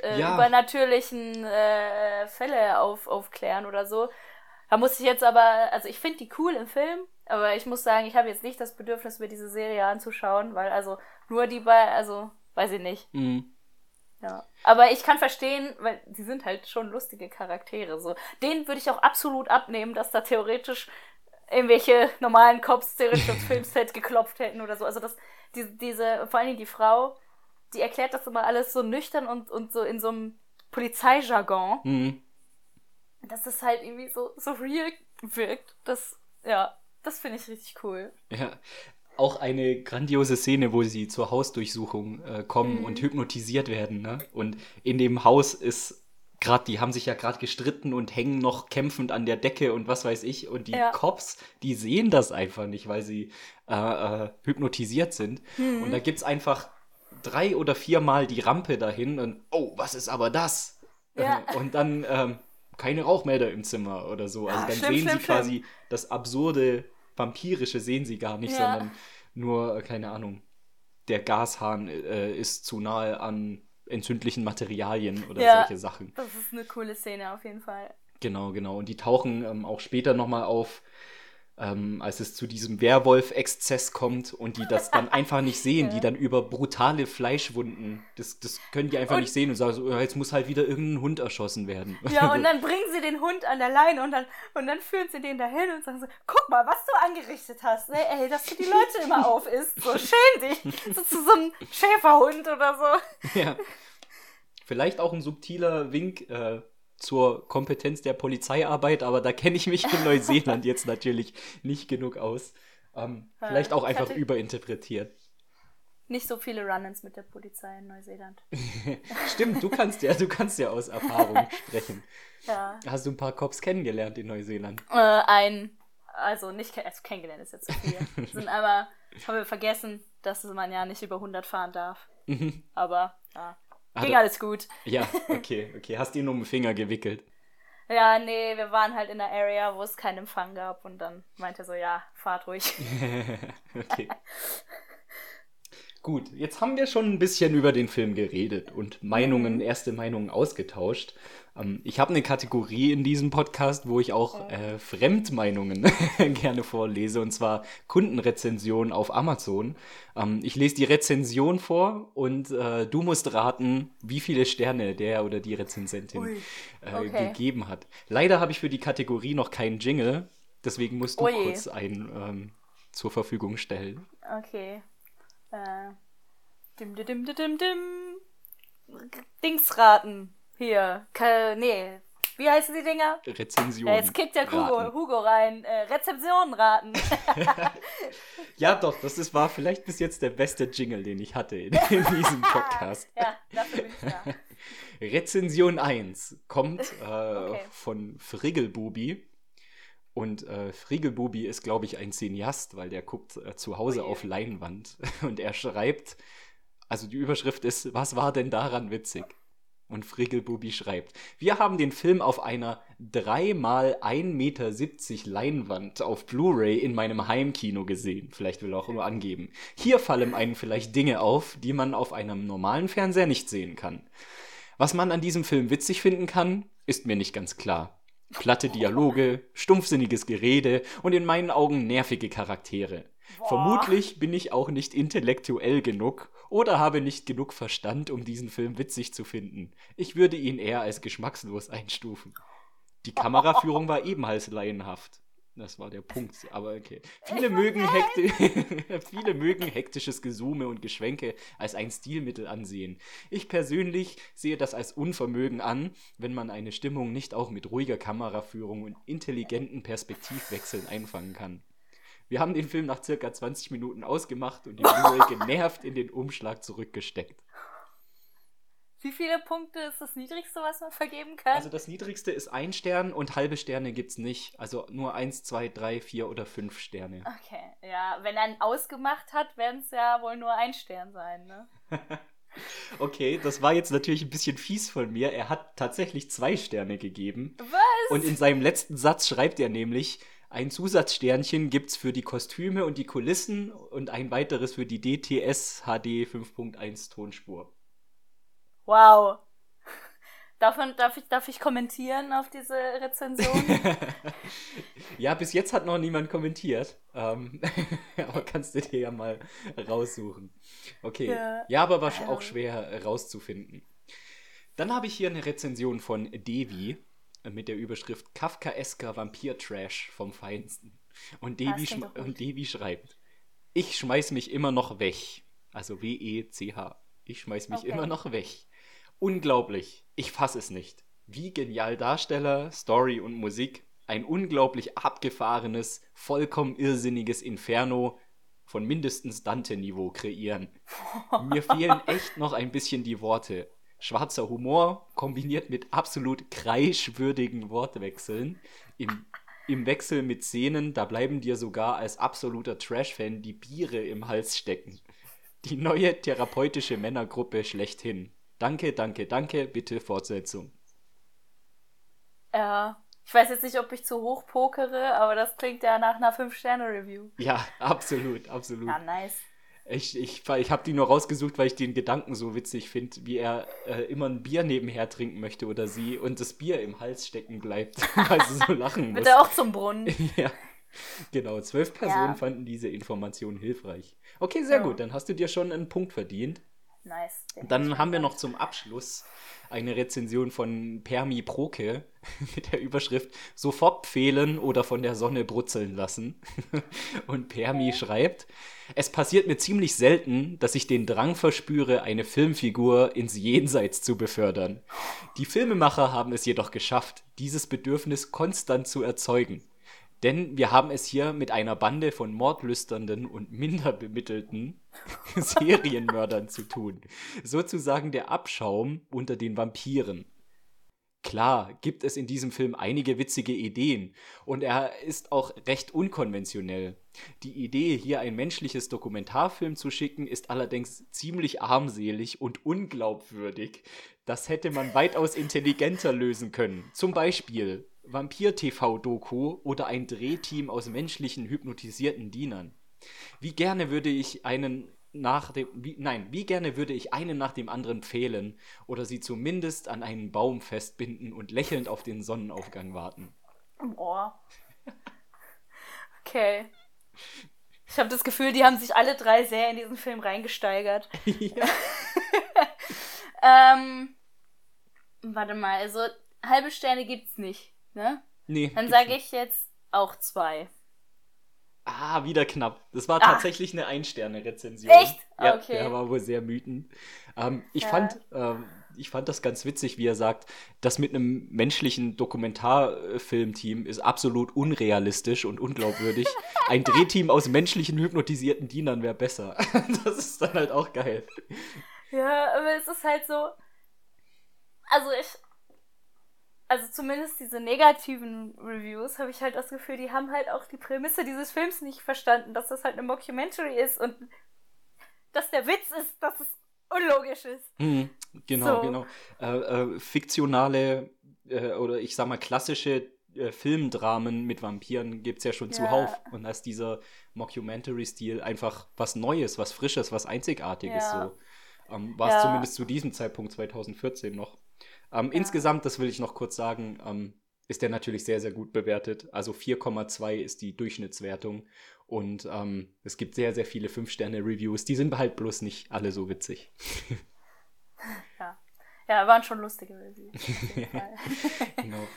äh, ja. übernatürlichen äh, Fälle auf, aufklären oder so. Da muss ich jetzt aber, also ich finde die cool im Film, aber ich muss sagen, ich habe jetzt nicht das Bedürfnis, mir diese Serie anzuschauen, weil also nur die bei, also weiß ich nicht. Mhm. Ja. Aber ich kann verstehen, weil die sind halt schon lustige Charaktere. So. Denen würde ich auch absolut abnehmen, dass da theoretisch irgendwelche normalen Cops theoretisch ins Filmset geklopft hätten oder so. Also das, die, diese, vor allen Dingen die Frau, die erklärt das immer alles so nüchtern und, und so in so einem Polizeijargon. Mhm. Dass das halt irgendwie so, so real wirkt. Das, ja, das finde ich richtig cool. Ja. Auch eine grandiose Szene, wo sie zur Hausdurchsuchung äh, kommen mhm. und hypnotisiert werden. Ne? Und in dem Haus ist gerade, die haben sich ja gerade gestritten und hängen noch kämpfend an der Decke und was weiß ich. Und die ja. Cops, die sehen das einfach nicht, weil sie äh, äh, hypnotisiert sind. Mhm. Und da gibt es einfach drei oder viermal die Rampe dahin und oh, was ist aber das? Ja. und dann ähm, keine Rauchmelder im Zimmer oder so. Also ja, dann schlimm, sehen schlimm, sie quasi schlimm. das absurde, vampirische sehen sie gar nicht, ja. sondern nur, äh, keine Ahnung, der Gashahn äh, ist zu nahe an entzündlichen Materialien oder ja, solche Sachen. Das ist eine coole Szene auf jeden Fall. Genau, genau. Und die tauchen ähm, auch später nochmal auf, ähm, als es zu diesem Werwolf-Exzess kommt und die das dann einfach nicht sehen, die dann über brutale Fleischwunden, das, das können die einfach und nicht sehen und sagen so, jetzt muss halt wieder irgendein Hund erschossen werden. Ja, und dann bringen sie den Hund an der Leine und dann, und dann führen sie den dahin und sagen so, guck mal, was du angerichtet hast, ne? ey, dass du die Leute immer aufisst, so schäm dich, so zu so einem Schäferhund oder so. Ja. Vielleicht auch ein subtiler Wink, äh, zur Kompetenz der Polizeiarbeit, aber da kenne ich mich in Neuseeland jetzt natürlich nicht genug aus. Ähm, vielleicht auch einfach überinterpretiert. Nicht so viele Run-ins mit der Polizei in Neuseeland. Stimmt, du kannst ja, du kannst ja aus Erfahrung sprechen. Ja. Hast du ein paar Cops kennengelernt in Neuseeland? Äh, ein, also nicht also kennengelernt ist jetzt zu viel. Sind aber haben wir vergessen, dass man ja nicht über 100 fahren darf. Mhm. aber ja. Ging alles gut. Ja, okay, okay. Hast du ihn um den Finger gewickelt? Ja, nee, wir waren halt in der Area, wo es keinen Empfang gab und dann meinte er so, ja, fahrt ruhig. okay. Gut, jetzt haben wir schon ein bisschen über den Film geredet und Meinungen, erste Meinungen ausgetauscht. Ähm, ich habe eine Kategorie in diesem Podcast, wo ich auch äh, Fremdmeinungen gerne vorlese, und zwar Kundenrezensionen auf Amazon. Ähm, ich lese die Rezension vor und äh, du musst raten, wie viele Sterne der oder die Rezensentin äh, okay. gegeben hat. Leider habe ich für die Kategorie noch keinen Jingle, deswegen musst du Ui. kurz einen ähm, zur Verfügung stellen. Okay. Äh, dim, dim, dim, dim, dim. Dingsraten. Hier. Ke nee. Wie heißen die Dinger? Rezension. Ja, jetzt kickt ja Hugo, Hugo rein. Äh, Rezeptionen raten. ja, doch, das ist, war vielleicht bis jetzt der beste Jingle, den ich hatte in, in diesem Podcast. ja, dafür bin ich da. Rezension 1 kommt äh, okay. von Friggelbubi. Und äh, Friegelbubi ist, glaube ich, ein Cineast, weil der guckt äh, zu Hause oh auf Leinwand. Und er schreibt, also die Überschrift ist, was war denn daran witzig? Und Friegelbubi schreibt, wir haben den Film auf einer 3 mal 1,70 Meter Leinwand auf Blu-ray in meinem Heimkino gesehen. Vielleicht will er auch nur angeben. Hier fallen einem vielleicht Dinge auf, die man auf einem normalen Fernseher nicht sehen kann. Was man an diesem Film witzig finden kann, ist mir nicht ganz klar. Platte Dialoge, stumpfsinniges Gerede und in meinen Augen nervige Charaktere. Boah. Vermutlich bin ich auch nicht intellektuell genug oder habe nicht genug Verstand, um diesen Film witzig zu finden. Ich würde ihn eher als geschmackslos einstufen. Die Kameraführung war ebenfalls laienhaft. Das war der Punkt, aber okay. Viele mögen, viele mögen hektisches Gesume und Geschwenke als ein Stilmittel ansehen. Ich persönlich sehe das als Unvermögen an, wenn man eine Stimmung nicht auch mit ruhiger Kameraführung und intelligenten Perspektivwechseln einfangen kann. Wir haben den Film nach circa 20 Minuten ausgemacht und die Blu-ray genervt in den Umschlag zurückgesteckt. Wie viele Punkte ist das niedrigste, was man vergeben kann? Also das niedrigste ist ein Stern und halbe Sterne gibt es nicht. Also nur eins, zwei, drei, vier oder fünf Sterne. Okay, ja, wenn er einen ausgemacht hat, werden es ja wohl nur ein Stern sein, ne? okay, das war jetzt natürlich ein bisschen fies von mir. Er hat tatsächlich zwei Sterne gegeben. Was? Und in seinem letzten Satz schreibt er nämlich, ein Zusatzsternchen gibt es für die Kostüme und die Kulissen und ein weiteres für die DTS HD 5.1 Tonspur. Wow. Davon, darf, ich, darf ich kommentieren auf diese Rezension? ja, bis jetzt hat noch niemand kommentiert. Ähm, aber kannst du dir ja mal raussuchen. Okay. Ja, ja aber war ähm. auch schwer rauszufinden. Dann habe ich hier eine Rezension von Devi mit der Überschrift Kafkaesker Vampir-Trash vom Feinsten. Und Devi, und Devi schreibt, ich schmeiß mich immer noch weg. Also W-E-C-H. Ich schmeiß mich okay. immer noch weg. Unglaublich. Ich fasse es nicht. Wie genial Darsteller, Story und Musik. Ein unglaublich abgefahrenes, vollkommen irrsinniges Inferno von mindestens Dante-Niveau kreieren. Mir fehlen echt noch ein bisschen die Worte. Schwarzer Humor kombiniert mit absolut kreischwürdigen Wortwechseln. Im, Im Wechsel mit Szenen, da bleiben dir sogar als absoluter Trash-Fan die Biere im Hals stecken. Die neue therapeutische Männergruppe schlechthin. Danke, danke, danke, bitte Fortsetzung. Ja, ich weiß jetzt nicht, ob ich zu hoch pokere, aber das klingt ja nach einer 5-Sterne-Review. Ja, absolut, absolut. Ja, nice. Ich, ich, ich habe die nur rausgesucht, weil ich den Gedanken so witzig finde, wie er äh, immer ein Bier nebenher trinken möchte oder sie und das Bier im Hals stecken bleibt, weil sie so lachen muss. Wird er auch zum Brunnen. ja. Genau, zwölf Personen ja. fanden diese Information hilfreich. Okay, sehr ja. gut, dann hast du dir schon einen Punkt verdient. Nice. Dann haben wir noch zum Abschluss eine Rezension von Permi Proke mit der Überschrift Sofort pfählen oder von der Sonne brutzeln lassen. Und Permi schreibt, es passiert mir ziemlich selten, dass ich den Drang verspüre, eine Filmfigur ins Jenseits zu befördern. Die Filmemacher haben es jedoch geschafft, dieses Bedürfnis konstant zu erzeugen. Denn wir haben es hier mit einer Bande von mordlüsternden und minder bemittelten Serienmördern zu tun. Sozusagen der Abschaum unter den Vampiren. Klar, gibt es in diesem Film einige witzige Ideen und er ist auch recht unkonventionell. Die Idee, hier ein menschliches Dokumentarfilm zu schicken, ist allerdings ziemlich armselig und unglaubwürdig. Das hätte man weitaus intelligenter lösen können. Zum Beispiel Vampir-TV-Doku oder ein Drehteam aus menschlichen hypnotisierten Dienern. Wie gerne würde ich einen nach dem, wie, nein, wie gerne würde ich einen nach dem anderen fehlen oder sie zumindest an einen Baum festbinden und lächelnd auf den Sonnenaufgang warten. Oh. Okay. Ich habe das Gefühl, die haben sich alle drei sehr in diesen Film reingesteigert. Ja. ähm, warte mal, also halbe Sterne gibt's nicht, ne? Nee. Dann sage ich jetzt auch zwei. Ah, wieder knapp. Das war ah. tatsächlich eine Ein-Sterne-Rezension. Echt? Ja, okay. Der war wohl sehr müden. Ähm, ich, ja. fand, ähm, ich fand das ganz witzig, wie er sagt, das mit einem menschlichen Dokumentarfilmteam ist absolut unrealistisch und unglaubwürdig. Ein Drehteam aus menschlichen hypnotisierten Dienern wäre besser. das ist dann halt auch geil. Ja, aber es ist halt so. Also ich also zumindest diese negativen Reviews, habe ich halt das Gefühl, die haben halt auch die Prämisse dieses Films nicht verstanden, dass das halt eine Mockumentary ist und dass der Witz ist, dass es unlogisch ist. Mhm, genau, so. genau. Äh, äh, fiktionale äh, oder ich sag mal klassische äh, Filmdramen mit Vampiren gibt es ja schon ja. zuhauf. Und als dieser Mockumentary-Stil einfach was Neues, was Frisches, was Einzigartiges ja. so. Ähm, war es ja. zumindest zu diesem Zeitpunkt 2014 noch. Ähm, ja. Insgesamt, das will ich noch kurz sagen, ähm, ist der natürlich sehr, sehr gut bewertet. Also 4,2 ist die Durchschnittswertung. Und ähm, es gibt sehr, sehr viele 5-Sterne-Reviews. Die sind halt bloß nicht alle so witzig. ja. ja, waren schon lustige Reviews. genau.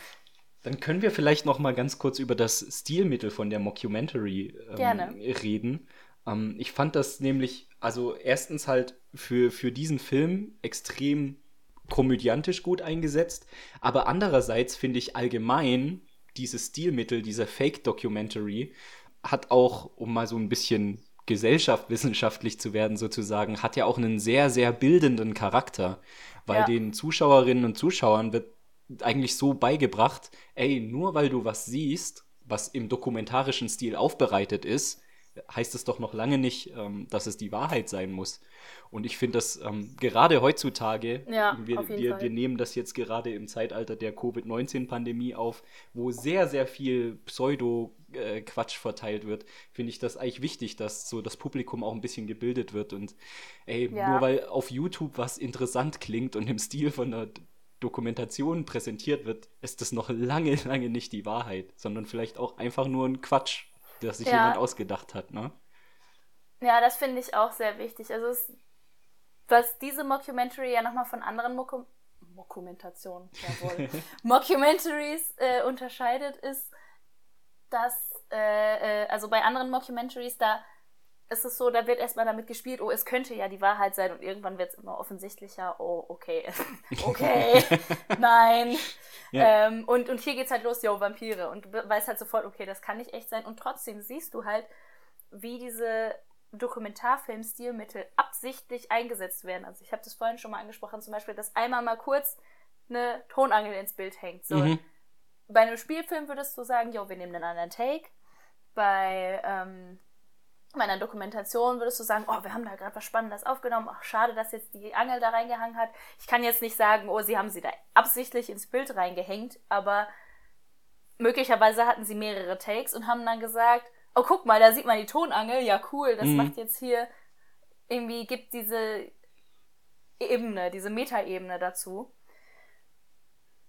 Dann können wir vielleicht noch mal ganz kurz über das Stilmittel von der Mockumentary ähm, reden. Ähm, ich fand das nämlich, also erstens halt für, für diesen Film extrem komödiantisch gut eingesetzt, aber andererseits finde ich allgemein dieses Stilmittel, dieser Fake-Documentary, hat auch, um mal so ein bisschen gesellschaftswissenschaftlich zu werden sozusagen, hat ja auch einen sehr, sehr bildenden Charakter, weil ja. den Zuschauerinnen und Zuschauern wird eigentlich so beigebracht, ey, nur weil du was siehst, was im dokumentarischen Stil aufbereitet ist, heißt es doch noch lange nicht, ähm, dass es die Wahrheit sein muss. Und ich finde das ähm, gerade heutzutage, ja, wir, wir, wir, nehmen das jetzt gerade im Zeitalter der Covid-19-Pandemie auf, wo sehr, sehr viel Pseudo-Quatsch äh, verteilt wird, finde ich das eigentlich wichtig, dass so das Publikum auch ein bisschen gebildet wird. Und ey, ja. nur weil auf YouTube was interessant klingt und im Stil von einer Dokumentation präsentiert wird, ist das noch lange, lange nicht die Wahrheit, sondern vielleicht auch einfach nur ein Quatsch, das sich ja. jemand ausgedacht hat, ne? Ja, das finde ich auch sehr wichtig. Also es was diese Mockumentary ja nochmal von anderen Moku Dokumentation, jawohl, Mockumentaries äh, unterscheidet, ist, dass, äh, äh, also bei anderen Mockumentaries, da ist es so, da wird erstmal damit gespielt, oh, es könnte ja die Wahrheit sein und irgendwann wird es immer offensichtlicher, oh, okay, okay, nein. Ja. Ähm, und, und hier geht's halt los, yo, Vampire. Und du weißt halt sofort, okay, das kann nicht echt sein. Und trotzdem siehst du halt, wie diese Dokumentarfilm-Stilmittel absichtlich eingesetzt werden. Also ich habe das vorhin schon mal angesprochen, zum Beispiel, dass einmal mal kurz eine Tonangel ins Bild hängt. So. Mhm. Bei einem Spielfilm würdest du sagen, jo, wir nehmen einen anderen Take. Bei ähm, meiner Dokumentation würdest du sagen, oh, wir haben da gerade was Spannendes aufgenommen. Ach, schade, dass jetzt die Angel da reingehangen hat. Ich kann jetzt nicht sagen, oh, sie haben sie da absichtlich ins Bild reingehängt, aber möglicherweise hatten sie mehrere Takes und haben dann gesagt, oh, guck mal, da sieht man die Tonangel. Ja, cool, das mhm. macht jetzt hier irgendwie, gibt diese Ebene, diese Metaebene dazu.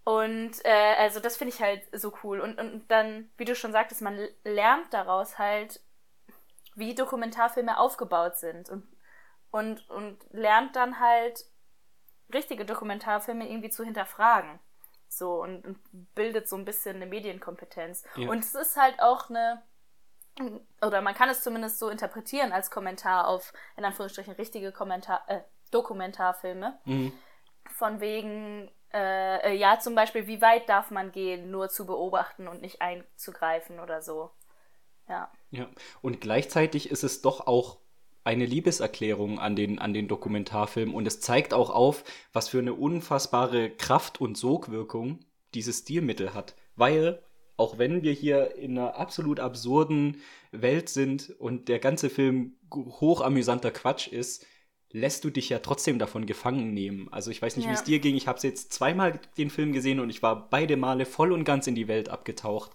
Und äh, also das finde ich halt so cool. Und, und dann, wie du schon sagtest, man lernt daraus halt, wie Dokumentarfilme aufgebaut sind und, und, und lernt dann halt richtige Dokumentarfilme irgendwie zu hinterfragen. So und, und bildet so ein bisschen eine Medienkompetenz. Ja. Und es ist halt auch eine, oder man kann es zumindest so interpretieren als Kommentar auf, in Anführungsstrichen, richtige Kommentar, äh, Dokumentarfilme. Mhm. Von wegen, äh, ja, zum Beispiel, wie weit darf man gehen, nur zu beobachten und nicht einzugreifen oder so. Ja. Ja, und gleichzeitig ist es doch auch eine Liebeserklärung an den, an den Dokumentarfilm und es zeigt auch auf, was für eine unfassbare Kraft und Sogwirkung dieses Stilmittel hat. Weil, auch wenn wir hier in einer absolut absurden Welt sind und der ganze Film hochamüsanter Quatsch ist, lässt du dich ja trotzdem davon gefangen nehmen. Also ich weiß nicht, ja. wie es dir ging. Ich habe jetzt zweimal den Film gesehen und ich war beide Male voll und ganz in die Welt abgetaucht,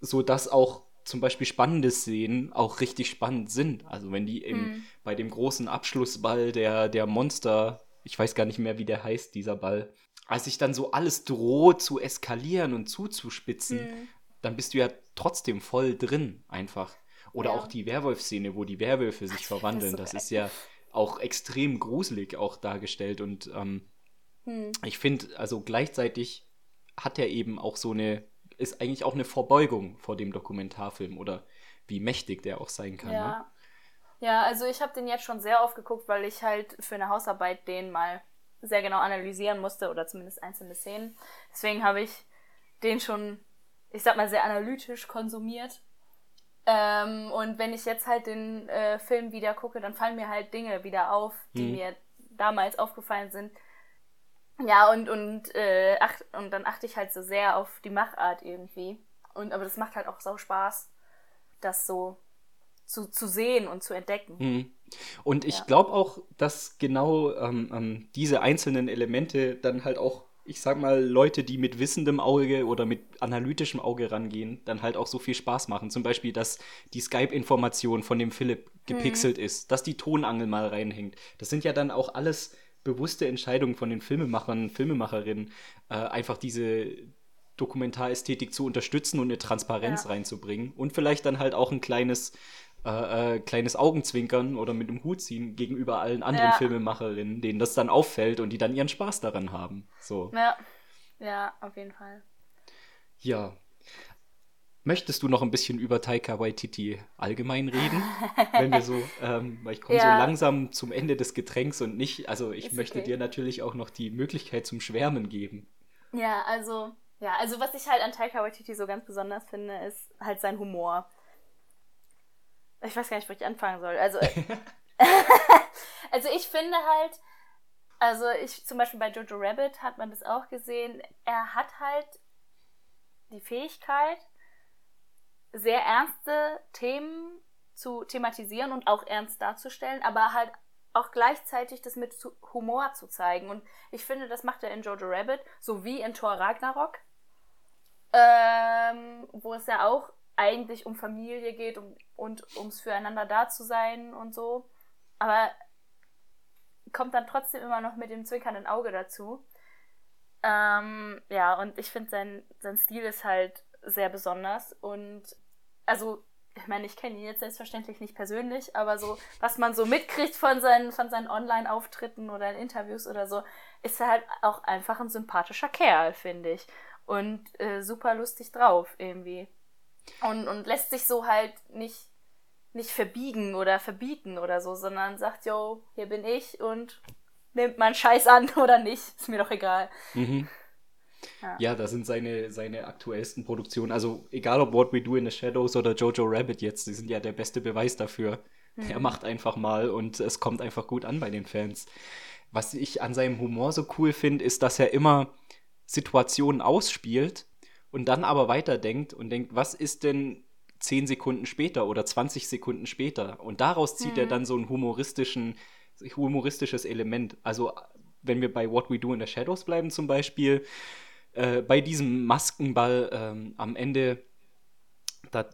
so dass auch zum Beispiel spannende Szenen auch richtig spannend sind. Also wenn die im, mhm. bei dem großen Abschlussball der, der Monster, ich weiß gar nicht mehr, wie der heißt, dieser Ball, als sich dann so alles droht zu eskalieren und zuzuspitzen, mhm. dann bist du ja trotzdem voll drin einfach. Oder ja. auch die Werwolf-Szene, wo die Werwölfe sich verwandeln. Das, so das ist ja auch extrem gruselig auch dargestellt. Und ähm, mhm. ich finde, also gleichzeitig hat er eben auch so eine ist eigentlich auch eine Verbeugung vor dem Dokumentarfilm oder wie mächtig der auch sein kann. Ja, ne? ja also ich habe den jetzt schon sehr oft geguckt, weil ich halt für eine Hausarbeit den mal sehr genau analysieren musste oder zumindest einzelne Szenen. Deswegen habe ich den schon, ich sag mal, sehr analytisch konsumiert. Ähm, und wenn ich jetzt halt den äh, Film wieder gucke, dann fallen mir halt Dinge wieder auf, die hm. mir damals aufgefallen sind, ja, und, und, äh, ach, und dann achte ich halt so sehr auf die Machart irgendwie. Und, aber das macht halt auch so Spaß, das so zu, zu sehen und zu entdecken. Mhm. Und ich ja. glaube auch, dass genau ähm, ähm, diese einzelnen Elemente dann halt auch, ich sag mal, Leute, die mit wissendem Auge oder mit analytischem Auge rangehen, dann halt auch so viel Spaß machen. Zum Beispiel, dass die Skype-Information von dem Philipp gepixelt mhm. ist, dass die Tonangel mal reinhängt. Das sind ja dann auch alles bewusste Entscheidung von den Filmemachern, Filmemacherinnen, äh, einfach diese Dokumentarästhetik zu unterstützen und eine Transparenz ja. reinzubringen und vielleicht dann halt auch ein kleines äh, äh, kleines Augenzwinkern oder mit dem Hut ziehen gegenüber allen anderen ja. Filmemacherinnen, denen das dann auffällt und die dann ihren Spaß daran haben. So. Ja, ja, auf jeden Fall. Ja, Möchtest du noch ein bisschen über Taika Waititi allgemein reden? Wenn wir so, ähm, weil ich komme ja. so langsam zum Ende des Getränks und nicht, also ich Ist möchte okay. dir natürlich auch noch die Möglichkeit zum Schwärmen geben. Ja, also, ja, also was ich halt an Taika Waititi so ganz besonders finde, ist halt sein Humor. Ich weiß gar nicht, wo ich anfangen soll. Also, also ich finde halt, also ich zum Beispiel bei Jojo Rabbit hat man das auch gesehen, er hat halt die Fähigkeit, sehr ernste Themen zu thematisieren und auch ernst darzustellen, aber halt auch gleichzeitig das mit Humor zu zeigen. Und ich finde, das macht er in Jojo Rabbit, sowie in Thor Ragnarok, ähm, wo es ja auch eigentlich um Familie geht um, und ums Füreinander da zu sein und so. Aber kommt dann trotzdem immer noch mit dem zwinkernden Auge dazu. Ähm, ja, und ich finde, sein, sein Stil ist halt sehr besonders und also ich meine, ich kenne ihn jetzt selbstverständlich nicht persönlich, aber so, was man so mitkriegt von seinen, von seinen Online-Auftritten oder in Interviews oder so, ist er halt auch einfach ein sympathischer Kerl, finde ich. Und äh, super lustig drauf irgendwie. Und, und lässt sich so halt nicht, nicht verbiegen oder verbieten oder so, sondern sagt, yo, hier bin ich und nimmt man Scheiß an oder nicht, ist mir doch egal. Mhm. Ja. ja, das sind seine, seine aktuellsten Produktionen. Also egal ob What We Do in the Shadows oder Jojo Rabbit jetzt, die sind ja der beste Beweis dafür. Mhm. Er macht einfach mal und es kommt einfach gut an bei den Fans. Was ich an seinem Humor so cool finde, ist, dass er immer Situationen ausspielt und dann aber weiterdenkt und denkt, was ist denn 10 Sekunden später oder 20 Sekunden später? Und daraus zieht mhm. er dann so ein humoristischen, humoristisches Element. Also wenn wir bei What We Do in the Shadows bleiben zum Beispiel, äh, bei diesem Maskenball ähm, am Ende, da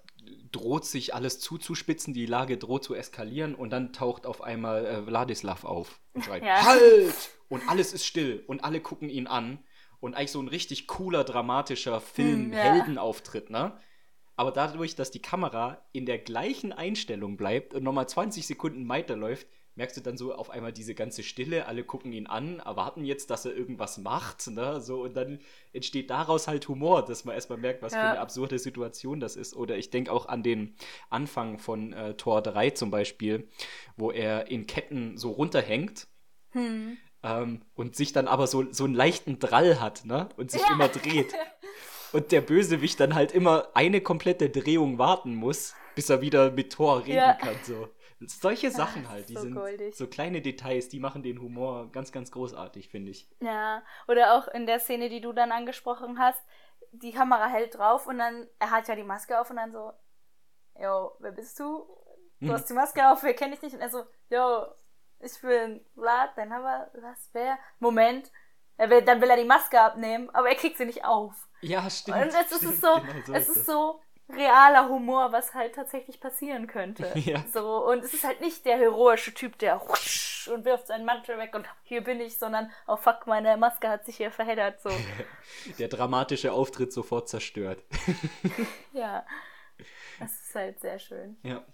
droht sich alles zuzuspitzen, die Lage droht zu eskalieren und dann taucht auf einmal äh, Vladislav auf und schreit, ja. halt! Und alles ist still und alle gucken ihn an und eigentlich so ein richtig cooler, dramatischer Film-Heldenauftritt, hm, ne? Aber dadurch, dass die Kamera in der gleichen Einstellung bleibt und nochmal 20 Sekunden weiterläuft, merkst du dann so auf einmal diese ganze Stille, alle gucken ihn an, erwarten jetzt, dass er irgendwas macht, ne? So, und dann entsteht daraus halt Humor, dass man erstmal merkt, was ja. für eine absurde Situation das ist. Oder ich denke auch an den Anfang von äh, Tor 3 zum Beispiel, wo er in Ketten so runterhängt. Hm. Ähm, und sich dann aber so, so einen leichten Drall hat, ne? Und sich ja. immer dreht. Und der Bösewicht dann halt immer eine komplette Drehung warten muss, bis er wieder mit Thor reden ja. kann. So. Solche Sachen halt, die so sind goldig. so kleine Details, die machen den Humor ganz, ganz großartig, finde ich. Ja, oder auch in der Szene, die du dann angesprochen hast, die Kamera hält drauf und dann, er hat ja die Maske auf und dann so, yo, wer bist du? Du hm. hast die Maske auf, wer kenne ich nicht? Und er so, yo, ich bin Vlad, dann haben wir, was, wer? Moment, er will, dann will er die Maske abnehmen, aber er kriegt sie nicht auf. Ja, stimmt. Und es stimmt, ist so, genau so es ist, ist so, realer Humor, was halt tatsächlich passieren könnte. Ja. So, und es ist halt nicht der heroische Typ, der husch und wirft seinen Mantel weg und hier bin ich, sondern oh fuck, meine Maske hat sich hier verheddert. So. Der dramatische Auftritt sofort zerstört. ja. Das ist halt sehr schön. Ja.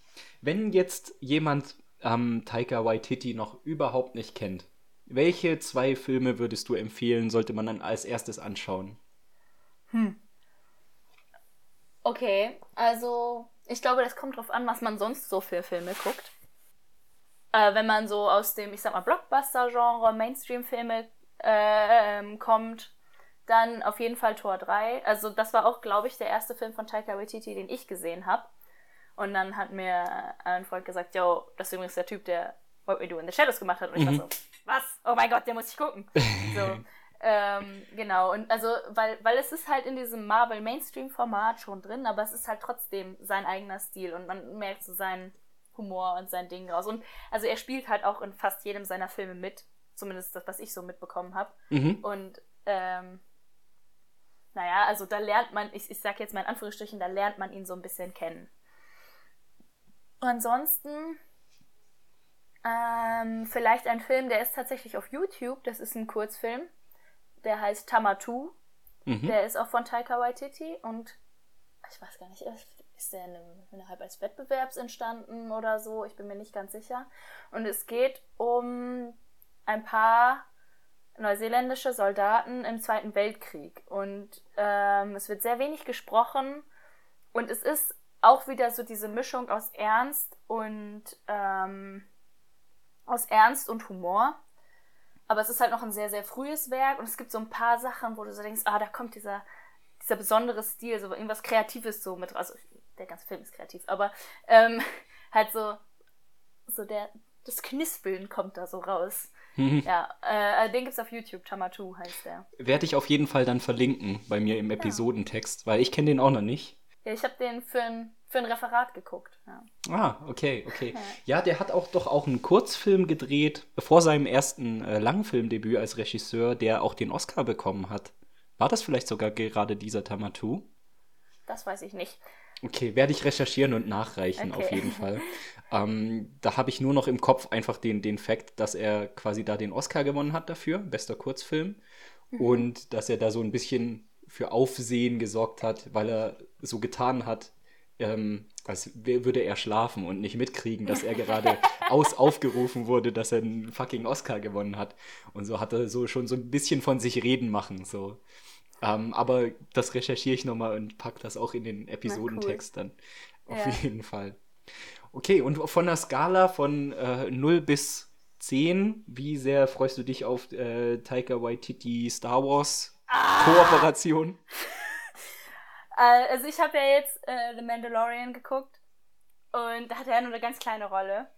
Wenn jetzt jemand ähm, Taika Waititi noch überhaupt nicht kennt, welche zwei Filme würdest du empfehlen, sollte man dann als erstes anschauen? Hm. Okay, also ich glaube, das kommt drauf an, was man sonst so für Filme guckt. Äh, wenn man so aus dem, ich sag mal, Blockbuster-Genre, Mainstream-Filme äh, ähm, kommt, dann auf jeden Fall Tor 3. Also das war auch, glaube ich, der erste Film von Taika Waititi, den ich gesehen habe. Und dann hat mir ein Freund gesagt, yo, das ist übrigens der Typ, der What We Do in the Shadows gemacht hat. Und ich mhm. war so, was? Oh mein Gott, der muss ich gucken. So. Ähm, genau, und also, weil, weil es ist halt in diesem Marvel Mainstream-Format schon drin, aber es ist halt trotzdem sein eigener Stil und man merkt so seinen Humor und sein Ding raus. Und also er spielt halt auch in fast jedem seiner Filme mit, zumindest das, was ich so mitbekommen habe. Mhm. Und ähm, naja, also da lernt man, ich, ich sag jetzt mal in Anführungsstrichen, da lernt man ihn so ein bisschen kennen. Und ansonsten ähm, vielleicht ein Film, der ist tatsächlich auf YouTube, das ist ein Kurzfilm der heißt Tamatu. Mhm. Der ist auch von Taika Waititi und ich weiß gar nicht, ist der innerhalb als Wettbewerbs entstanden oder so? Ich bin mir nicht ganz sicher. Und es geht um ein paar neuseeländische Soldaten im Zweiten Weltkrieg. Und ähm, es wird sehr wenig gesprochen. Und es ist auch wieder so diese Mischung aus Ernst und ähm, aus Ernst und Humor. Aber es ist halt noch ein sehr, sehr frühes Werk und es gibt so ein paar Sachen, wo du so denkst, ah, da kommt dieser, dieser besondere Stil, so irgendwas Kreatives so mit, also der ganze Film ist kreativ, aber ähm, halt so, so der, das Knispeln kommt da so raus. Mhm. Ja, äh, den gibt's auf YouTube, Tamatu heißt der. Werde ich auf jeden Fall dann verlinken bei mir im Episodentext, ja. weil ich kenne den auch noch nicht. Ja, ich habe den für ein für ein Referat geguckt. Ja. Ah, okay, okay. Ja. der hat auch doch auch einen Kurzfilm gedreht, vor seinem ersten äh, Langfilmdebüt als Regisseur, der auch den Oscar bekommen hat. War das vielleicht sogar gerade dieser Tamatu? Das weiß ich nicht. Okay, werde ich recherchieren und nachreichen, okay. auf jeden Fall. Ähm, da habe ich nur noch im Kopf einfach den, den Fakt, dass er quasi da den Oscar gewonnen hat dafür, bester Kurzfilm. Mhm. Und dass er da so ein bisschen für Aufsehen gesorgt hat, weil er so getan hat, ähm, als würde er schlafen und nicht mitkriegen, dass er gerade aus aufgerufen wurde, dass er einen fucking Oscar gewonnen hat. Und so hat er so schon so ein bisschen von sich reden machen. So. Ähm, aber das recherchiere ich nochmal und packe das auch in den Episodentext cool. dann. Auf ja. jeden Fall. Okay, und von der Skala von äh, 0 bis 10, wie sehr freust du dich auf äh, Taika Waititi Star Wars ah. Kooperation? Äh, also ich habe ja jetzt äh, The Mandalorian geguckt und da hat er nur eine ganz kleine Rolle.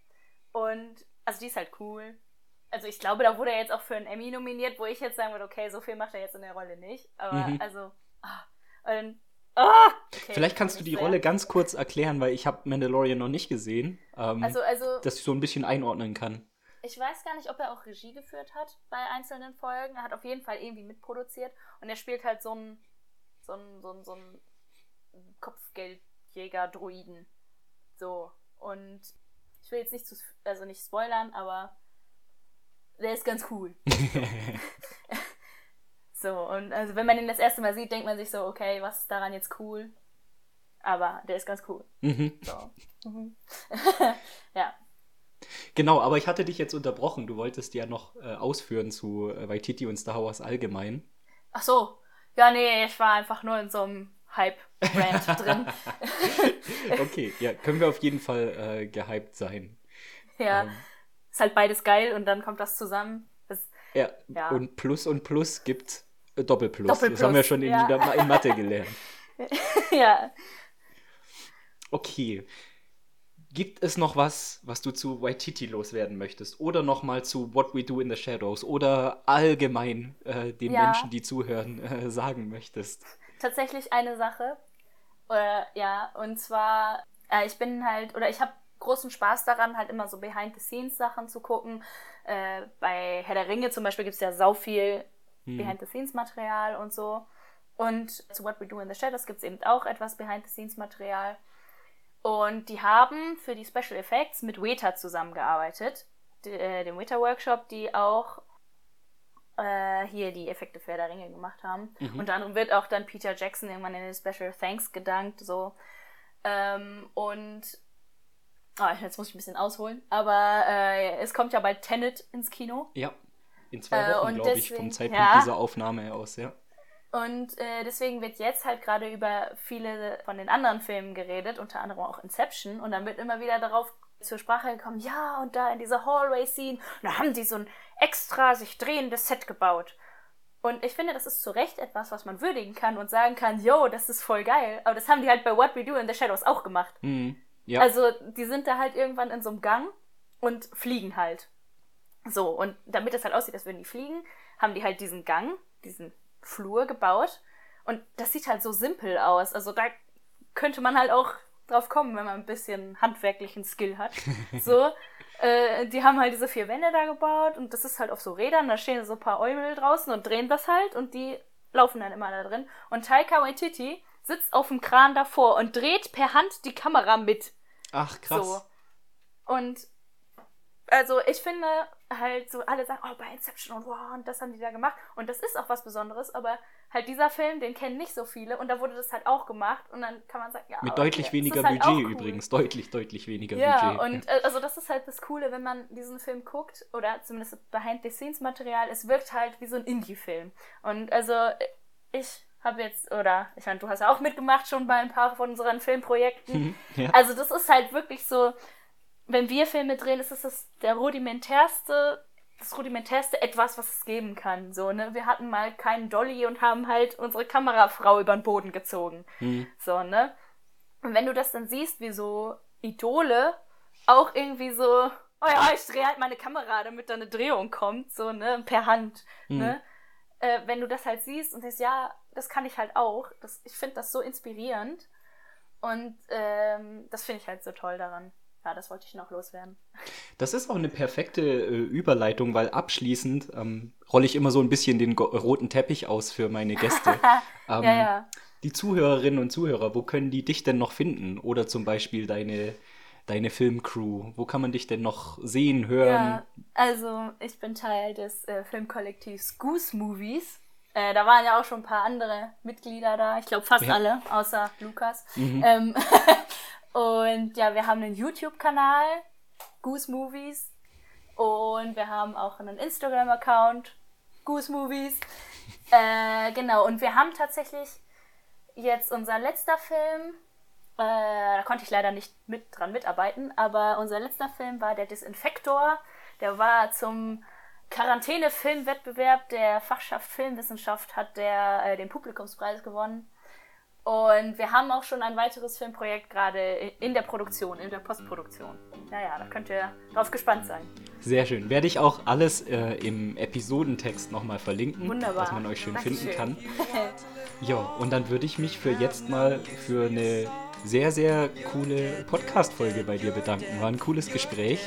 Und also die ist halt cool. Also ich glaube, da wurde er jetzt auch für einen Emmy nominiert, wo ich jetzt sagen würde, okay, so viel macht er jetzt in der Rolle nicht. Aber mhm. also. Oh, und, oh, okay, Vielleicht kannst du die sehr. Rolle ganz kurz erklären, weil ich habe Mandalorian noch nicht gesehen. Ähm, also, also, dass ich so ein bisschen einordnen kann. Ich weiß gar nicht, ob er auch Regie geführt hat bei einzelnen Folgen. Er hat auf jeden Fall irgendwie mitproduziert und er spielt halt so einen so ein, so ein, so ein Kopfgeldjäger-Druiden. So. Und ich will jetzt nicht zu, also nicht spoilern, aber der ist ganz cool. so, und also wenn man ihn das erste Mal sieht, denkt man sich so, okay, was ist daran jetzt cool? Aber der ist ganz cool. Mhm. So. Mhm. ja. Genau, aber ich hatte dich jetzt unterbrochen. Du wolltest ja noch äh, ausführen zu äh, Waititi und Star Wars allgemein. Ach so. Ja, nee, ich war einfach nur in so einem Hype-Brand drin. okay, ja, können wir auf jeden Fall äh, gehypt sein. Ja, ähm, ist halt beides geil und dann kommt das zusammen. Das, ja, ja, und Plus und Plus gibt äh, Doppelplus. Doppelplus. Das haben wir schon in, ja. in Mathe gelernt. ja. Okay. Gibt es noch was, was du zu Waititi loswerden möchtest? Oder nochmal zu What We Do in the Shadows? Oder allgemein äh, den ja. Menschen, die zuhören, äh, sagen möchtest? Tatsächlich eine Sache. Äh, ja, und zwar, äh, ich bin halt, oder ich habe großen Spaß daran, halt immer so Behind-the-Scenes-Sachen zu gucken. Äh, bei Herr der Ringe zum Beispiel gibt es ja sau viel hm. Behind-the-Scenes-Material und so. Und zu What We Do in the Shadows gibt es eben auch etwas Behind-the-Scenes-Material. Und die haben für die Special Effects mit Weta zusammengearbeitet, äh, dem Weta Workshop, die auch äh, hier die Effekte für der Ringe gemacht haben. Mhm. Unter anderem wird auch dann Peter Jackson irgendwann in den Special Thanks gedankt, so. Ähm, und oh, jetzt muss ich ein bisschen ausholen, aber äh, es kommt ja bald Tenet ins Kino. Ja, in zwei äh, Wochen, äh, glaube ich, vom Zeitpunkt ja. dieser Aufnahme aus, ja. Und äh, deswegen wird jetzt halt gerade über viele von den anderen Filmen geredet, unter anderem auch Inception. Und dann wird immer wieder darauf zur Sprache gekommen, ja, und da in dieser Hallway-Scene, da haben die so ein extra sich drehendes Set gebaut. Und ich finde, das ist zu Recht etwas, was man würdigen kann und sagen kann, yo, das ist voll geil. Aber das haben die halt bei What We Do in the Shadows auch gemacht. Mhm. Ja. Also, die sind da halt irgendwann in so einem Gang und fliegen halt. So, und damit es halt aussieht, als würden die fliegen, haben die halt diesen Gang, diesen Flur gebaut. Und das sieht halt so simpel aus. Also da könnte man halt auch drauf kommen, wenn man ein bisschen handwerklichen Skill hat. So, äh, die haben halt diese vier Wände da gebaut und das ist halt auf so Rädern, da stehen so ein paar Eumel draußen und drehen das halt und die laufen dann immer da drin. Und Taika Waititi sitzt auf dem Kran davor und dreht per Hand die Kamera mit. Ach, krass. So. Und also ich finde halt so, alle sagen, oh, bei Inception und wow, und das haben die da gemacht. Und das ist auch was Besonderes, aber halt dieser Film, den kennen nicht so viele und da wurde das halt auch gemacht und dann kann man sagen, ja. Mit deutlich okay, weniger halt Budget cool. übrigens, deutlich, deutlich weniger ja, Budget. Und, ja, und äh, also das ist halt das Coole, wenn man diesen Film guckt oder zumindest Behind-the-Scenes-Material, es wirkt halt wie so ein Indie-Film. Und also ich habe jetzt, oder ich meine, du hast ja auch mitgemacht schon bei ein paar von unseren Filmprojekten. ja. Also das ist halt wirklich so, wenn wir Filme drehen, ist es das der rudimentärste, das rudimentärste etwas, was es geben kann. So, ne? Wir hatten mal keinen Dolly und haben halt unsere Kamerafrau über den Boden gezogen. Mhm. So, ne? Und wenn du das dann siehst, wie so Idole auch irgendwie so, oh ja, ich drehe halt meine Kamera, damit da eine Drehung kommt, so, ne, per Hand, mhm. ne? Äh, wenn du das halt siehst und denkst, ja, das kann ich halt auch, das, ich finde das so inspirierend und ähm, das finde ich halt so toll daran ja, das wollte ich noch loswerden. Das ist auch eine perfekte äh, Überleitung, weil abschließend ähm, rolle ich immer so ein bisschen den roten Teppich aus für meine Gäste. ähm, ja, ja. Die Zuhörerinnen und Zuhörer, wo können die dich denn noch finden? Oder zum Beispiel deine, deine Filmcrew. Wo kann man dich denn noch sehen, hören? Ja, also ich bin Teil des äh, Filmkollektivs Goose Movies. Äh, da waren ja auch schon ein paar andere Mitglieder da. Ich glaube fast ja. alle, außer Lukas. Mhm. Ähm, und ja, wir haben einen YouTube-Kanal, Goose Movies. Und wir haben auch einen Instagram-Account, Goose Movies. Äh, genau, und wir haben tatsächlich jetzt unser letzter Film, äh, da konnte ich leider nicht mit dran mitarbeiten, aber unser letzter Film war der Desinfektor. Der war zum Quarantäne-Filmwettbewerb der Fachschaft Filmwissenschaft, hat der äh, den Publikumspreis gewonnen. Und wir haben auch schon ein weiteres Filmprojekt gerade in der Produktion, in der Postproduktion. Naja, da könnt ihr drauf gespannt sein. Sehr schön. Werde ich auch alles äh, im Episodentext nochmal verlinken, Wunderbar. dass man euch schön Dankeschön. finden kann. ja, und dann würde ich mich für jetzt mal für eine sehr, sehr coole Podcast-Folge bei dir bedanken. War ein cooles Gespräch.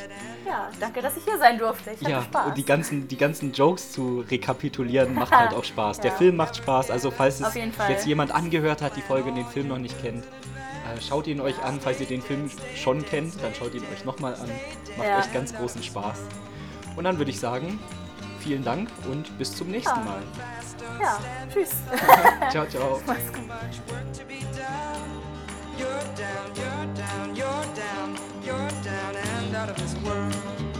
Ja, danke, dass ich hier sein durfte. Ich ja, Spaß. und die ganzen, die ganzen Jokes zu rekapitulieren macht halt auch Spaß. Der Film macht Spaß. Also, falls es jetzt jemand angehört hat, die Folge und den Film noch nicht kennt, äh, schaut ihn euch an. Falls ihr den Film schon kennt, dann schaut ihn euch nochmal an. Macht ja. euch ganz großen Spaß. Und dann würde ich sagen, vielen Dank und bis zum nächsten ja. Mal. Ja, tschüss. ciao, ciao. Mach's gut. You're down, you're down, you're down, you're down and out of this world.